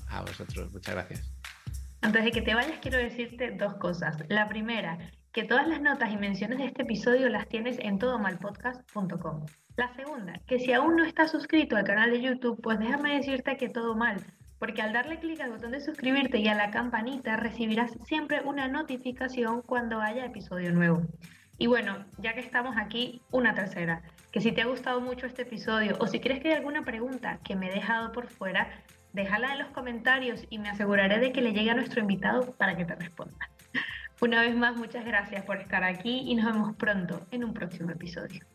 A vosotros, muchas gracias. Antes de que te vayas, quiero decirte dos cosas. La primera, que todas las notas y menciones de este episodio las tienes en todomalpodcast.com. La segunda, que si aún no estás suscrito al canal de YouTube, pues déjame decirte que todo mal, porque al darle clic al botón de suscribirte y a la campanita recibirás siempre una notificación cuando haya episodio nuevo. Y bueno, ya que estamos aquí, una tercera, que si te ha gustado mucho este episodio o si crees que hay alguna pregunta que me he dejado por fuera, déjala en los comentarios y me aseguraré de que le llegue a nuestro invitado para que te responda. Una vez más, muchas gracias por estar aquí y nos vemos pronto en un próximo episodio.